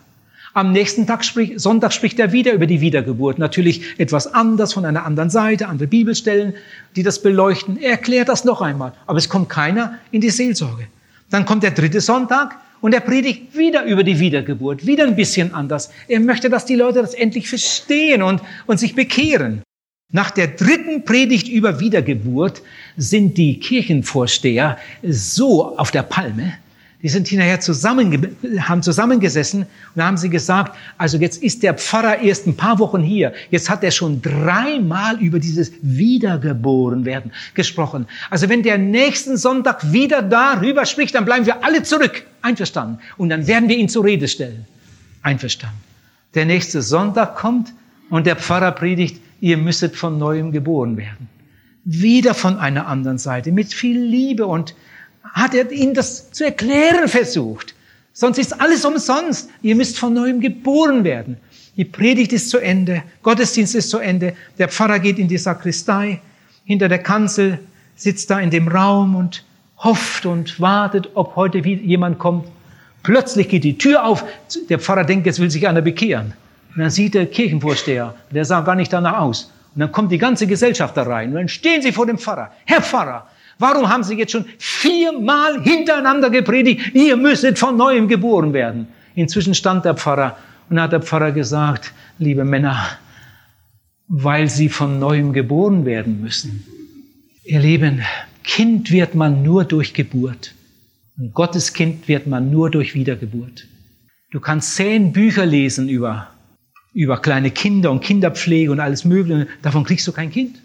Am nächsten Tag spricht, Sonntag spricht er wieder über die Wiedergeburt. Natürlich etwas anders, von einer anderen Seite, andere Bibelstellen, die das beleuchten. Er erklärt das noch einmal. Aber es kommt keiner in die Seelsorge. Dann kommt der dritte Sonntag und er predigt wieder über die Wiedergeburt, wieder ein bisschen anders. Er möchte, dass die Leute das endlich verstehen und, und sich bekehren. Nach der dritten Predigt über Wiedergeburt sind die Kirchenvorsteher so auf der Palme, die sind hinterher zusammen, haben zusammengesessen und haben sie gesagt, also jetzt ist der Pfarrer erst ein paar Wochen hier. Jetzt hat er schon dreimal über dieses Wiedergeborenwerden gesprochen. Also wenn der nächsten Sonntag wieder darüber spricht, dann bleiben wir alle zurück. Einverstanden. Und dann werden wir ihn zur Rede stellen. Einverstanden. Der nächste Sonntag kommt und der Pfarrer predigt, ihr müsstet von neuem geboren werden. Wieder von einer anderen Seite, mit viel Liebe und hat er ihnen das zu erklären versucht. Sonst ist alles umsonst. Ihr müsst von neuem geboren werden. Die Predigt ist zu Ende, Gottesdienst ist zu Ende, der Pfarrer geht in die Sakristei, hinter der Kanzel sitzt da in dem Raum und hofft und wartet, ob heute jemand kommt. Plötzlich geht die Tür auf, der Pfarrer denkt, jetzt will sich einer bekehren. Und dann sieht der Kirchenvorsteher, der sah gar nicht danach aus. Und dann kommt die ganze Gesellschaft da rein. Und dann stehen sie vor dem Pfarrer. Herr Pfarrer, Warum haben Sie jetzt schon viermal hintereinander gepredigt, ihr müsstet von neuem geboren werden? Inzwischen stand der Pfarrer und hat der Pfarrer gesagt, liebe Männer, weil sie von neuem geboren werden müssen. Ihr Lieben, Kind wird man nur durch Geburt. Und Gottes Kind wird man nur durch Wiedergeburt. Du kannst zehn Bücher lesen über, über kleine Kinder und Kinderpflege und alles Mögliche. Davon kriegst du kein Kind.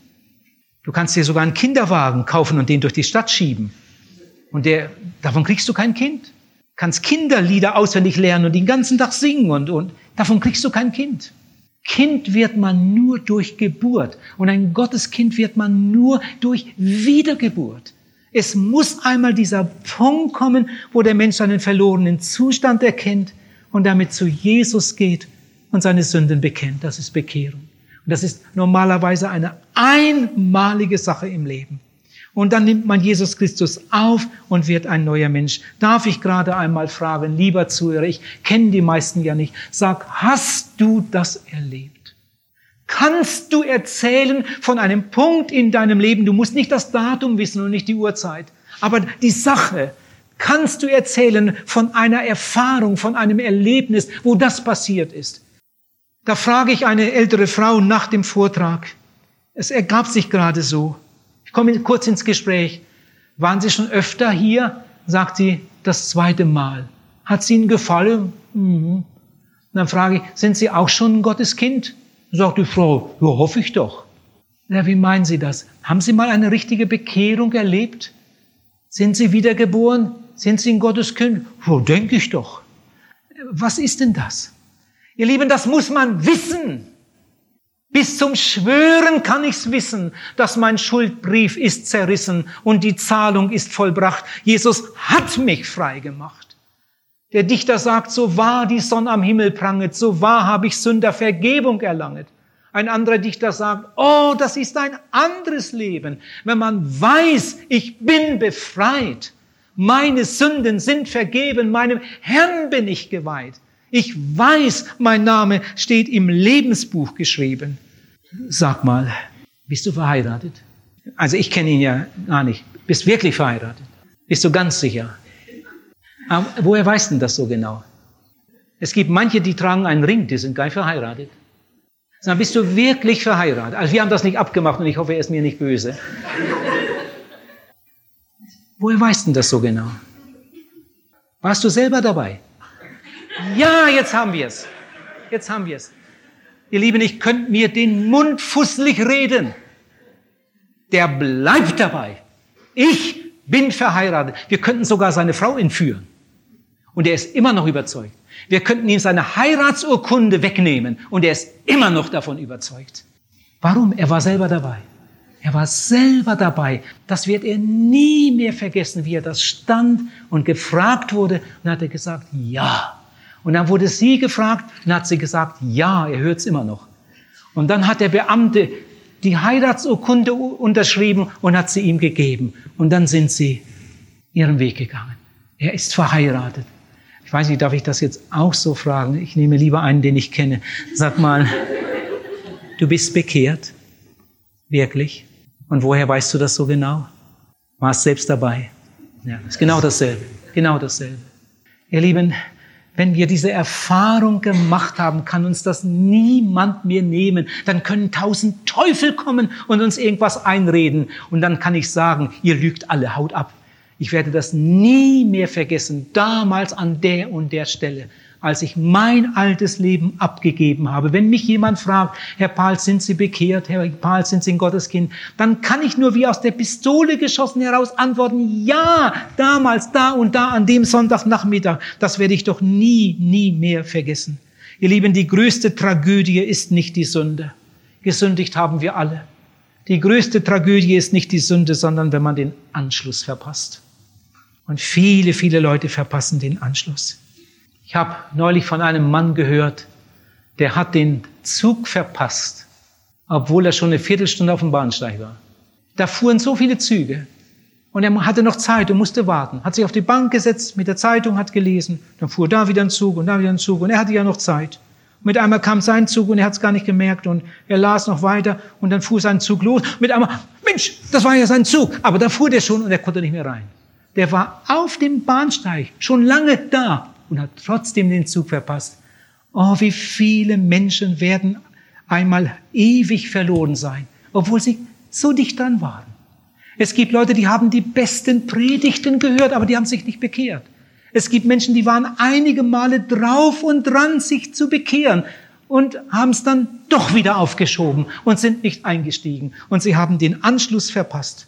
Du kannst dir sogar einen Kinderwagen kaufen und den durch die Stadt schieben. Und der, davon kriegst du kein Kind. Kannst Kinderlieder auswendig lernen und den ganzen Tag singen und, und davon kriegst du kein Kind. Kind wird man nur durch Geburt und ein Gotteskind wird man nur durch Wiedergeburt. Es muss einmal dieser Punkt kommen, wo der Mensch seinen verlorenen Zustand erkennt und damit zu Jesus geht und seine Sünden bekennt. Das ist Bekehrung. Das ist normalerweise eine einmalige Sache im Leben. Und dann nimmt man Jesus Christus auf und wird ein neuer Mensch. Darf ich gerade einmal fragen, lieber Zuhörer, ich kenne die meisten ja nicht, sag, hast du das erlebt? Kannst du erzählen von einem Punkt in deinem Leben, du musst nicht das Datum wissen und nicht die Uhrzeit, aber die Sache, kannst du erzählen von einer Erfahrung, von einem Erlebnis, wo das passiert ist? Da frage ich eine ältere Frau nach dem Vortrag. Es ergab sich gerade so. Ich komme kurz ins Gespräch. Waren Sie schon öfter hier? Sagt sie, das zweite Mal. Hat es Ihnen gefallen? Mhm. Dann frage ich, sind Sie auch schon ein Gotteskind? Sagt die Frau, ja, hoffe ich doch. Ja, wie meinen Sie das? Haben Sie mal eine richtige Bekehrung erlebt? Sind Sie wiedergeboren? Sind Sie ein Gotteskind? Ja, denke ich doch. Was ist denn das? Ihr Lieben, das muss man wissen. Bis zum Schwören kann ich's wissen, dass mein Schuldbrief ist zerrissen und die Zahlung ist vollbracht. Jesus hat mich frei gemacht. Der Dichter sagt, so wahr die Sonne am Himmel pranget, so wahr habe ich Sünder Vergebung erlanget. Ein anderer Dichter sagt, oh, das ist ein anderes Leben, wenn man weiß, ich bin befreit. Meine Sünden sind vergeben, meinem Herrn bin ich geweiht. Ich weiß, mein Name steht im Lebensbuch geschrieben. Sag mal, bist du verheiratet? Also ich kenne ihn ja gar nicht. Bist wirklich verheiratet? Bist du ganz sicher? Aber woher weißt du das so genau? Es gibt manche, die tragen einen Ring, die sind gar nicht verheiratet. Sag, bist du wirklich verheiratet? Also wir haben das nicht abgemacht und ich hoffe, er ist mir nicht böse. woher weißt du das so genau? Warst du selber dabei? Ja, jetzt haben wir es. Jetzt haben wir es. Ihr Lieben, ich könnte mir den Mund fusselig reden. Der bleibt dabei. Ich bin verheiratet. Wir könnten sogar seine Frau entführen. Und er ist immer noch überzeugt. Wir könnten ihm seine Heiratsurkunde wegnehmen und er ist immer noch davon überzeugt. Warum? Er war selber dabei. Er war selber dabei. Das wird er nie mehr vergessen, wie er das stand und gefragt wurde und hat er gesagt, ja. Und dann wurde sie gefragt und hat sie gesagt, ja, er hört es immer noch. Und dann hat der Beamte die Heiratsurkunde unterschrieben und hat sie ihm gegeben. Und dann sind sie ihren Weg gegangen. Er ist verheiratet. Ich weiß nicht, darf ich das jetzt auch so fragen? Ich nehme lieber einen, den ich kenne. Sag mal, du bist bekehrt? Wirklich? Und woher weißt du das so genau? Warst selbst dabei? Ja, ist genau dasselbe. Genau dasselbe. Ihr Lieben, wenn wir diese Erfahrung gemacht haben, kann uns das niemand mehr nehmen. Dann können tausend Teufel kommen und uns irgendwas einreden. Und dann kann ich sagen, ihr lügt alle, haut ab. Ich werde das nie mehr vergessen, damals an der und der Stelle als ich mein altes Leben abgegeben habe. Wenn mich jemand fragt, Herr Paul, sind Sie bekehrt? Herr Paul, sind Sie ein Gotteskind? Dann kann ich nur wie aus der Pistole geschossen heraus antworten, ja, damals, da und da, an dem Sonntagnachmittag. Das werde ich doch nie, nie mehr vergessen. Ihr Lieben, die größte Tragödie ist nicht die Sünde. Gesündigt haben wir alle. Die größte Tragödie ist nicht die Sünde, sondern wenn man den Anschluss verpasst. Und viele, viele Leute verpassen den Anschluss. Ich habe neulich von einem Mann gehört, der hat den Zug verpasst, obwohl er schon eine Viertelstunde auf dem Bahnsteig war. Da fuhren so viele Züge und er hatte noch Zeit und musste warten. Hat sich auf die Bank gesetzt, mit der Zeitung hat gelesen, dann fuhr da wieder ein Zug und da wieder ein Zug und er hatte ja noch Zeit. Mit einmal kam sein Zug und er hat es gar nicht gemerkt und er las noch weiter und dann fuhr sein Zug los. Mit einmal, Mensch, das war ja sein Zug, aber da fuhr der schon und er konnte nicht mehr rein. Der war auf dem Bahnsteig, schon lange da und hat trotzdem den Zug verpasst. Oh, wie viele Menschen werden einmal ewig verloren sein, obwohl sie so dicht dran waren. Es gibt Leute, die haben die besten Predigten gehört, aber die haben sich nicht bekehrt. Es gibt Menschen, die waren einige Male drauf und dran, sich zu bekehren und haben es dann doch wieder aufgeschoben und sind nicht eingestiegen und sie haben den Anschluss verpasst.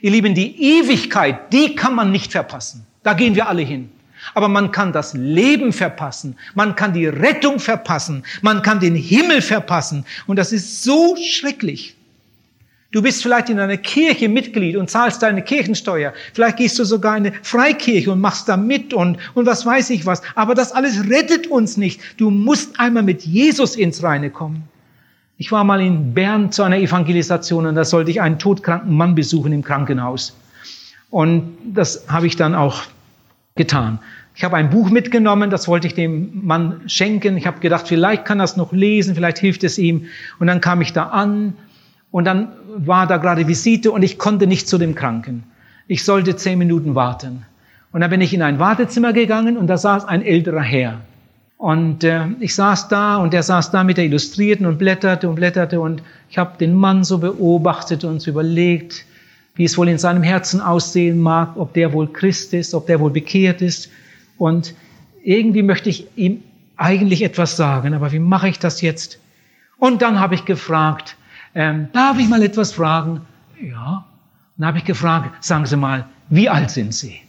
Ihr Lieben, die Ewigkeit, die kann man nicht verpassen. Da gehen wir alle hin. Aber man kann das Leben verpassen, man kann die Rettung verpassen, man kann den Himmel verpassen. Und das ist so schrecklich. Du bist vielleicht in einer Kirche Mitglied und zahlst deine Kirchensteuer. Vielleicht gehst du sogar in eine Freikirche und machst da mit und, und was weiß ich was. Aber das alles rettet uns nicht. Du musst einmal mit Jesus ins Reine kommen. Ich war mal in Bern zu einer Evangelisation und da sollte ich einen todkranken Mann besuchen im Krankenhaus. Und das habe ich dann auch getan. Ich habe ein Buch mitgenommen, das wollte ich dem Mann schenken. Ich habe gedacht, vielleicht kann er es noch lesen, vielleicht hilft es ihm. Und dann kam ich da an und dann war da gerade Visite und ich konnte nicht zu dem Kranken. Ich sollte zehn Minuten warten. Und dann bin ich in ein Wartezimmer gegangen und da saß ein älterer Herr. Und äh, ich saß da und er saß da mit der Illustrierten und blätterte und blätterte und ich habe den Mann so beobachtet und so überlegt, wie es wohl in seinem Herzen aussehen mag, ob der wohl Christ ist, ob der wohl bekehrt ist. Und irgendwie möchte ich ihm eigentlich etwas sagen, aber wie mache ich das jetzt? Und dann habe ich gefragt, ähm, darf ich mal etwas fragen? Ja. Dann habe ich gefragt, sagen Sie mal, wie alt sind Sie?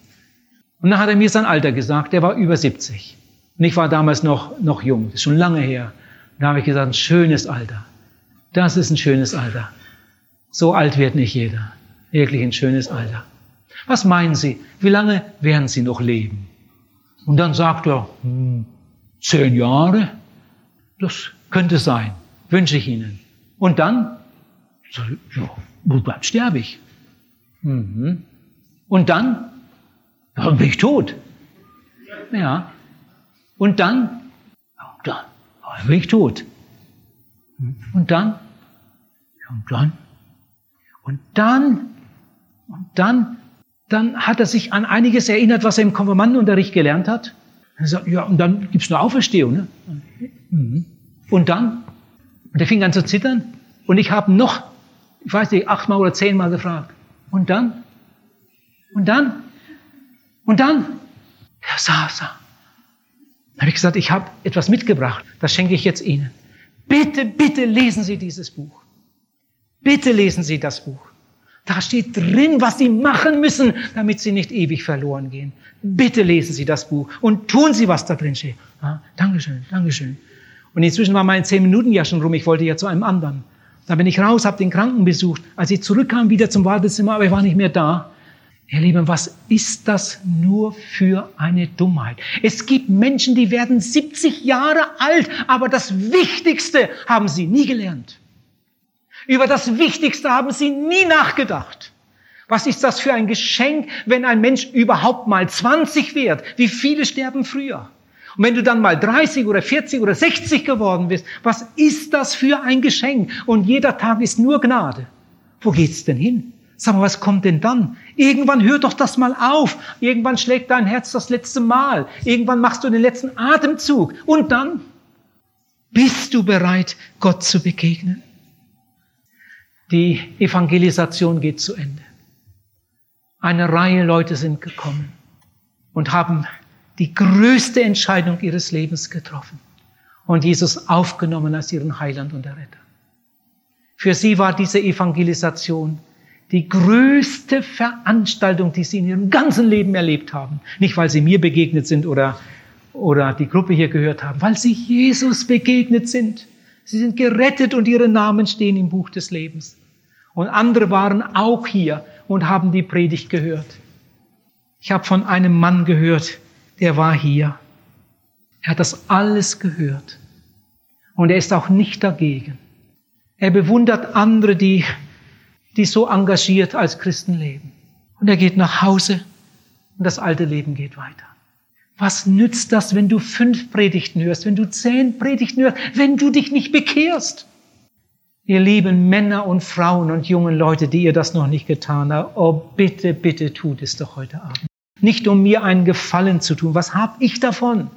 Und dann hat er mir sein Alter gesagt, er war über 70. Und ich war damals noch, noch jung, das ist schon lange her. Und da habe ich gesagt, ein schönes Alter. Das ist ein schönes Alter. So alt wird nicht jeder. Wirklich ein schönes Alter. Was meinen Sie, wie lange werden Sie noch leben? Und dann sagt er, hm, zehn Jahre? Das könnte sein. Wünsche ich Ihnen. Und dann, so, ja, wo bleibt sterbe ich? Mhm. Und dann, dann bin ich tot. Ja. Und dann, dann bin ich tot. Und dann, und dann, und dann, und dann, dann hat er sich an einiges erinnert, was er im Konfirmandenunterricht gelernt hat. Er sagt, ja, und dann gibt's eine Auferstehung. Ne? Mhm. Und dann, und er fing an zu zittern. Und ich habe noch, ich weiß nicht, achtmal oder zehnmal gefragt. Und dann? Und dann? Und dann? Er saß da. Dann habe ich gesagt, ich habe etwas mitgebracht. Das schenke ich jetzt Ihnen. Bitte, bitte lesen Sie dieses Buch. Bitte lesen Sie das Buch. Da steht drin, was Sie machen müssen, damit Sie nicht ewig verloren gehen. Bitte lesen Sie das Buch und tun Sie, was da drin steht. Ja, Dankeschön, Dankeschön. Und inzwischen war meine zehn Minuten ja schon rum. Ich wollte ja zu einem anderen. Dann bin ich raus, habe den Kranken besucht. Als ich zurückkam, wieder zum Wartezimmer, aber er war nicht mehr da. Ihr Lieben, was ist das nur für eine Dummheit? Es gibt Menschen, die werden 70 Jahre alt, aber das Wichtigste haben sie nie gelernt. Über das Wichtigste haben sie nie nachgedacht. Was ist das für ein Geschenk, wenn ein Mensch überhaupt mal 20 wird? Wie viele sterben früher? Und wenn du dann mal 30 oder 40 oder 60 geworden bist, was ist das für ein Geschenk? Und jeder Tag ist nur Gnade. Wo geht's denn hin? Sag mal, was kommt denn dann? Irgendwann hört doch das mal auf. Irgendwann schlägt dein Herz das letzte Mal. Irgendwann machst du den letzten Atemzug. Und dann bist du bereit, Gott zu begegnen. Die Evangelisation geht zu Ende. Eine Reihe Leute sind gekommen und haben die größte Entscheidung ihres Lebens getroffen und Jesus aufgenommen als ihren Heiland und Erretter. Für sie war diese Evangelisation die größte Veranstaltung, die sie in ihrem ganzen Leben erlebt haben. Nicht, weil sie mir begegnet sind oder, oder die Gruppe hier gehört haben, weil sie Jesus begegnet sind. Sie sind gerettet und ihre Namen stehen im Buch des Lebens. Und andere waren auch hier und haben die Predigt gehört. Ich habe von einem Mann gehört, der war hier. Er hat das alles gehört. Und er ist auch nicht dagegen. Er bewundert andere, die, die so engagiert als Christen leben. Und er geht nach Hause und das alte Leben geht weiter. Was nützt das, wenn du fünf Predigten hörst, wenn du zehn Predigten hörst, wenn du dich nicht bekehrst? Ihr lieben Männer und Frauen und jungen Leute, die ihr das noch nicht getan habt, oh bitte, bitte tut es doch heute Abend. Nicht um mir einen Gefallen zu tun. Was hab ich davon?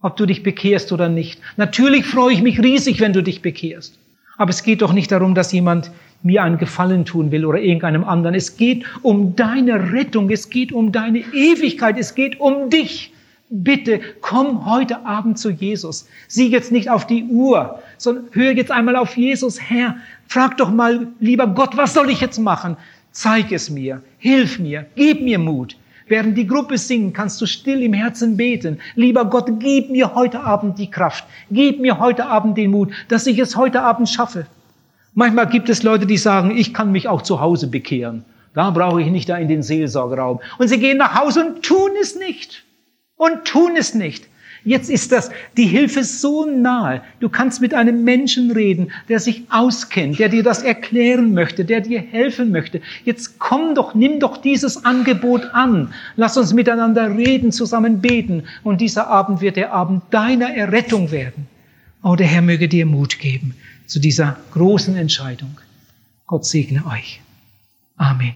Ob du dich bekehrst oder nicht. Natürlich freue ich mich riesig, wenn du dich bekehrst. Aber es geht doch nicht darum, dass jemand mir einen Gefallen tun will oder irgendeinem anderen. Es geht um deine Rettung. Es geht um deine Ewigkeit. Es geht um dich. Bitte komm heute Abend zu Jesus. Sieh jetzt nicht auf die Uhr, sondern hör jetzt einmal auf Jesus. Herr, frag doch mal, lieber Gott, was soll ich jetzt machen? Zeig es mir. Hilf mir. Gib mir Mut. Während die Gruppe singt, kannst du still im Herzen beten. Lieber Gott, gib mir heute Abend die Kraft. Gib mir heute Abend den Mut, dass ich es heute Abend schaffe. Manchmal gibt es Leute, die sagen, ich kann mich auch zu Hause bekehren. Da brauche ich nicht da in den Seelsorgeraum. Und sie gehen nach Hause und tun es nicht. Und tun es nicht. Jetzt ist das, die Hilfe so nahe. Du kannst mit einem Menschen reden, der sich auskennt, der dir das erklären möchte, der dir helfen möchte. Jetzt komm doch, nimm doch dieses Angebot an. Lass uns miteinander reden, zusammen beten. Und dieser Abend wird der Abend deiner Errettung werden. Oh, der Herr möge dir Mut geben zu dieser großen Entscheidung. Gott segne euch. Amen.